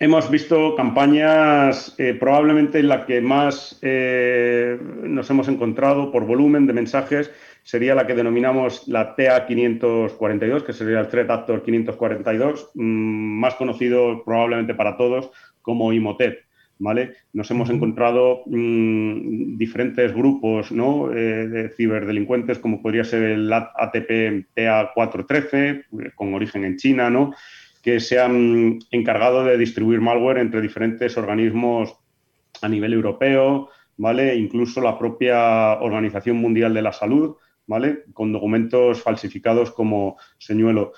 Hemos visto campañas, eh, probablemente la que más eh, nos hemos encontrado por volumen de mensajes sería la que denominamos la TA542, que sería el Threat Actor 542, mm, más conocido probablemente para todos como Imotet. ¿Vale? Nos hemos encontrado mm, diferentes grupos ¿no? Eh, de ciberdelincuentes, como podría ser el ATP TA413, con origen en China, ¿no? Que se han encargado de distribuir malware entre diferentes organismos a nivel europeo, ¿vale? Incluso la propia Organización Mundial de la Salud, ¿vale? Con documentos falsificados como señuelo.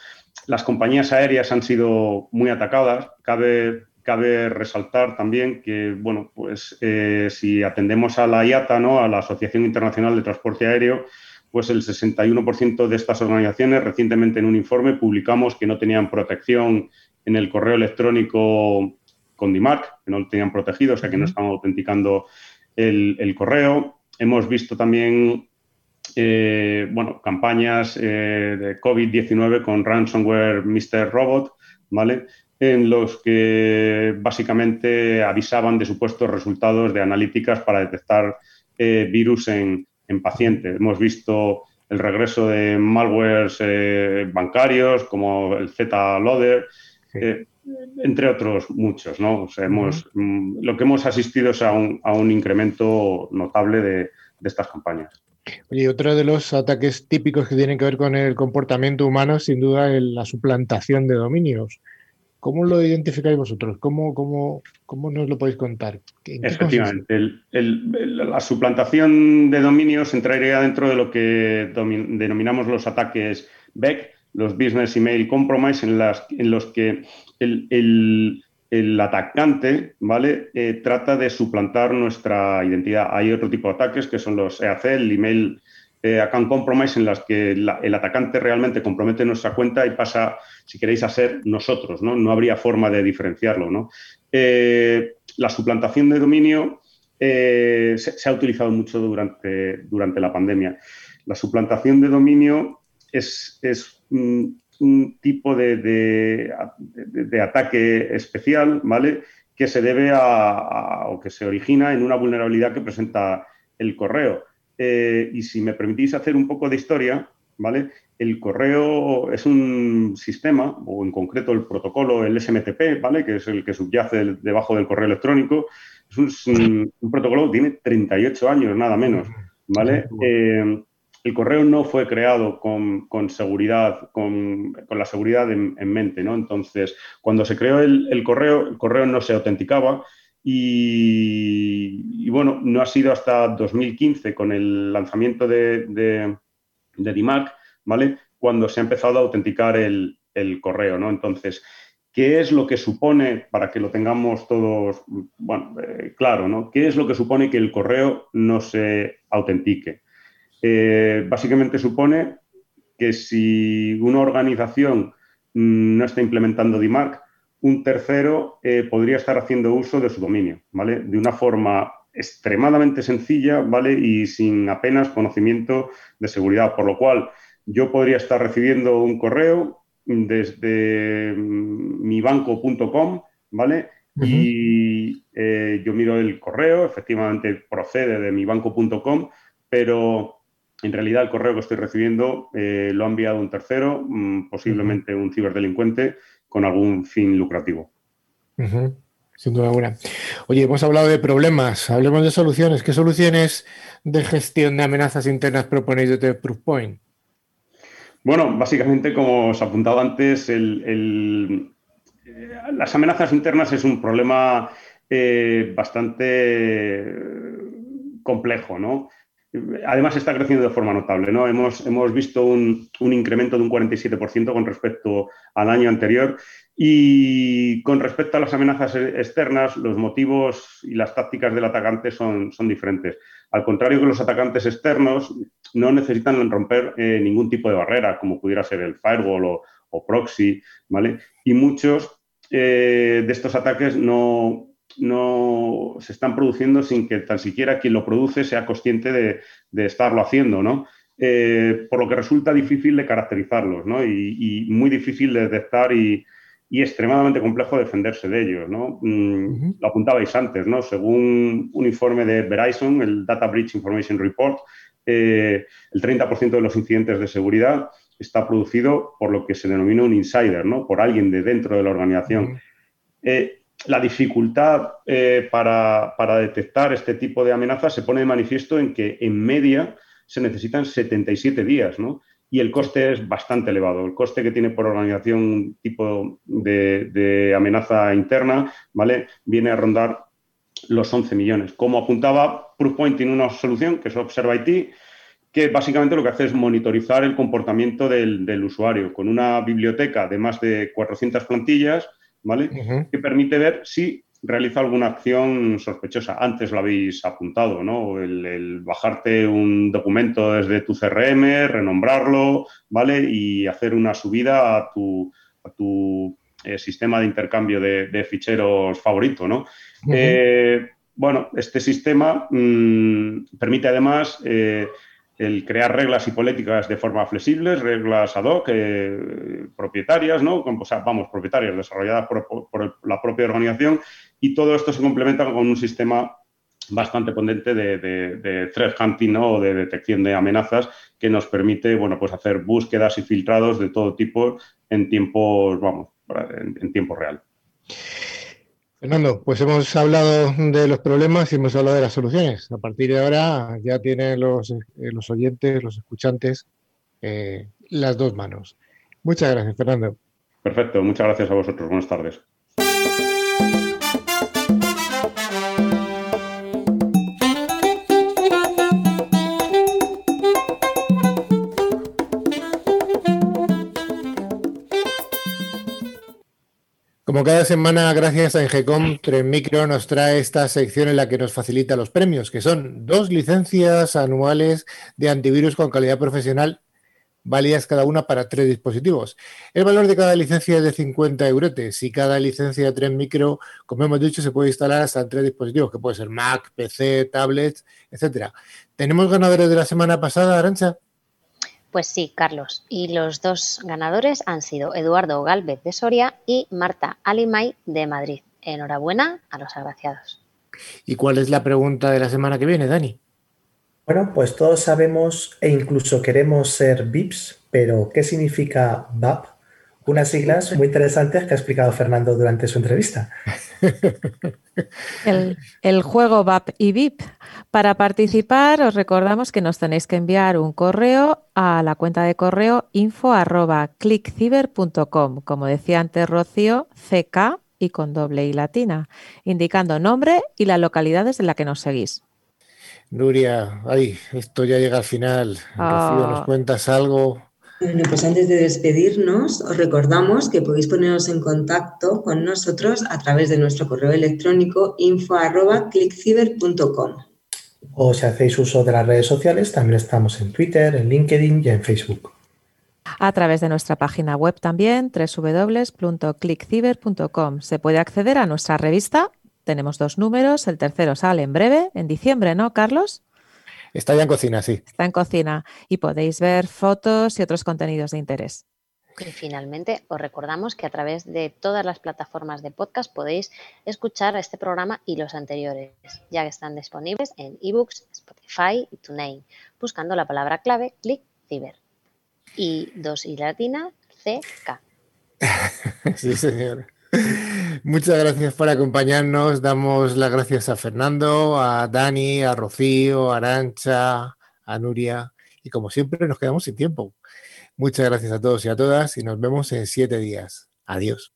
Las compañías aéreas han sido muy atacadas. Cabe, cabe resaltar también que, bueno, pues eh, si atendemos a la IATA, ¿no? A la Asociación Internacional de Transporte Aéreo, pues el 61% de estas organizaciones, recientemente en un informe publicamos que no tenían protección en el correo electrónico con DIMARC, que no lo tenían protegido, o sea que no estaban autenticando el, correo. hemos visto también bueno, campañas de COVID-19 con ransomware Mr. Robot, ¿vale? en los que básicamente avisaban de supuestos resultados de analíticas para detectar virus en, en pacientes. Hemos visto el regreso de malwares eh, bancarios como el Z-Loader, eh, entre otros muchos. ¿no? hemos, mm, lo que hemos asistido es a un, a un incremento notable de, de, estas campañas. Y otro de los ataques típicos que tienen que ver con el comportamiento humano, sin duda, es la suplantación de dominios. ¿Cómo lo identificáis vosotros? ¿Cómo, cómo, cómo nos lo podéis contar? Efectivamente, la suplantación de dominios entraría dentro de lo que denominamos los ataques BEC, los Business Email Compromise, en, los que el, atacante ¿vale? Eh, trata de suplantar nuestra identidad. Hay otro tipo de ataques que son los EAC, el Email eh, account compromise en las que el atacante realmente compromete nuestra cuenta y pasa, si queréis, a ser nosotros, ¿no? No habría forma de diferenciarlo, ¿no? Eh, la suplantación de dominio eh, se, ha utilizado mucho durante, durante la pandemia. La suplantación de dominio es, un, tipo de, ataque especial, ¿vale? Que se debe a, o que se origina en una vulnerabilidad que presenta el correo. Eh, y si me permitís hacer un poco de historia, ¿vale? El correo es un sistema, o en concreto el protocolo, el SMTP, ¿vale? Que es el que subyace debajo del correo electrónico. Es un, protocolo que tiene 38 años, nada menos, ¿vale? Eh, el correo no fue creado con, seguridad, con, la seguridad en, mente, ¿no? Entonces, cuando se creó el, el correo, el correo no se autenticaba y, bueno, no ha sido hasta 2015 con el lanzamiento de, de, DIMAC, ¿vale? Cuando se ha empezado a autenticar el, correo, ¿no? Entonces, ¿qué es lo que supone, para que lo tengamos todos, bueno, eh, claro, ¿no? ¿Qué es lo que supone que el correo no se autentique? Eh, básicamente supone que si una organización mm, no está implementando DIMAC, un tercero eh, podría estar haciendo uso de su dominio, ¿vale? De una forma extremadamente sencilla, ¿vale? Y sin apenas conocimiento de seguridad, por lo cual yo podría estar recibiendo un correo desde mm, mibanco.com, ¿vale? Y eh, yo miro el correo, efectivamente procede de mibanco.com, pero en realidad el correo que estoy recibiendo eh, lo ha enviado un tercero, mm, posiblemente un ciberdelincuente, con algún fin lucrativo. Sin duda alguna. Oye, hemos hablado de problemas, hablemos de soluciones. ¿Qué soluciones de gestión de amenazas internas proponéis de Proofpoint? Bueno, básicamente, como os apuntado antes, el, las amenazas internas es un problema eh, bastante complejo, ¿no? Además, está creciendo de forma notable. ¿no? Hemos, hemos visto un, incremento de un 47% con respecto al año anterior. Y con respecto a las amenazas externas, los motivos y las tácticas del atacante son, son diferentes. Al contrario que los atacantes externos, no necesitan romper eh, ningún tipo de barrera, como pudiera ser el firewall o, proxy. ¿vale? Y muchos eh, de estos ataques no, no se están produciendo sin que tan siquiera quien lo produce sea consciente de, estarlo haciendo, ¿no? Eh, por lo que resulta difícil de caracterizarlos, ¿no? Y, muy difícil de detectar y, extremadamente complejo defenderse de ellos, ¿no? Mm, lo apuntabais antes, ¿no? Según un informe de Verizon, el Data Breach Information Report, eh, el 30% de los incidentes de seguridad está producido por lo que se denomina un insider, ¿no? Por alguien de dentro de la organización la dificultad eh, para, detectar este tipo de amenazas se pone de manifiesto en que en media se necesitan 77 días, ¿no? Y el coste es bastante elevado. El coste que tiene por organización un tipo de, amenaza interna, ¿vale? Viene a rondar los 11 millones. Como apuntaba, Proofpoint tiene una solución que es Observa IT, que básicamente lo que hace es monitorizar el comportamiento del, del usuario con una biblioteca de más de 400 plantillas ¿vale? Que permite ver si realiza alguna acción sospechosa. Antes lo habéis apuntado, ¿no? El, bajarte un documento desde tu CRM, renombrarlo, ¿vale? Y hacer una subida a tu, tu eh, sistema de intercambio de, ficheros favorito, ¿no? Eh, bueno, este sistema mm, permite además eh, el crear reglas y políticas de forma flexibles, reglas ad hoc, eh, propietarias, ¿no? O sea, vamos, propietarias, desarrolladas por, la propia organización, y todo esto se complementa con un sistema bastante potente de, threat hunting o de detección de amenazas que nos permite, bueno, pues hacer búsquedas y filtrados de todo tipo en tiempos, vamos, en tiempo real. Fernando, pues hemos hablado de los problemas y hemos hablado de las soluciones. A partir de ahora ya tienen los, eh, los oyentes, los escuchantes, eh, las dos manos. Muchas gracias, Fernando. Perfecto, muchas gracias a vosotros. Buenas tardes. Como cada semana, gracias a Engecom, Micro nos trae esta sección en la que nos facilita los premios, que son dos licencias anuales de antivirus con calidad profesional, válidas cada una para tres dispositivos. El valor de cada licencia es de 50 euretes y cada licencia de como hemos dicho, se puede instalar hasta tres dispositivos, que puede ser Mac, PC, tablets, etcétera. ¿Tenemos ganadores de la semana pasada, Arancha? Pues sí, Carlos. Y los dos ganadores han sido Eduardo Galvez de Soria y Marta Alimay de Madrid. Enhorabuena a los agraciados. ¿Y cuál es la pregunta de la semana que viene, Dani? Bueno, pues todos sabemos e incluso queremos ser VIPs, pero ¿qué significa VAP? Unas siglas muy interesantes que ha explicado Fernando durante su entrevista. El, juego VAP y VIP. Para participar, os recordamos que nos tenéis que enviar un correo a la cuenta de correo info como decía antes Rocío, CK y con doble y latina, indicando nombre y las localidades en la que nos seguís. Nuria, ay, esto ya llega al final. Rocío, ¿nos ah. cuentas algo? Bueno, pues antes de despedirnos, os recordamos que podéis poneros en contacto con nosotros a través de nuestro correo electrónico info.clickciber.com. O si hacéis uso de las redes sociales, también estamos en Twitter, en LinkedIn y en Facebook. A través de nuestra página web también, www.clickciber.com. Se puede acceder a nuestra revista. Tenemos dos números, el tercero sale en breve, en diciembre, ¿no, Carlos? Está ya en cocina, sí. Está en cocina y podéis ver fotos y otros contenidos de interés. Y finalmente, os recordamos que a través de todas las plataformas de podcast podéis escuchar este programa y los anteriores, ya que están disponibles en ebooks, Spotify y TuneIn, buscando la palabra clave clic ciber. Y dos y latina CK. sí, señor. Muchas gracias por acompañarnos. Damos las gracias a Fernando, a Dani, a Rocío, a Arancha, a Nuria. Y como siempre, nos quedamos sin tiempo. Muchas gracias a todos y a todas y nos vemos en siete días. Adiós.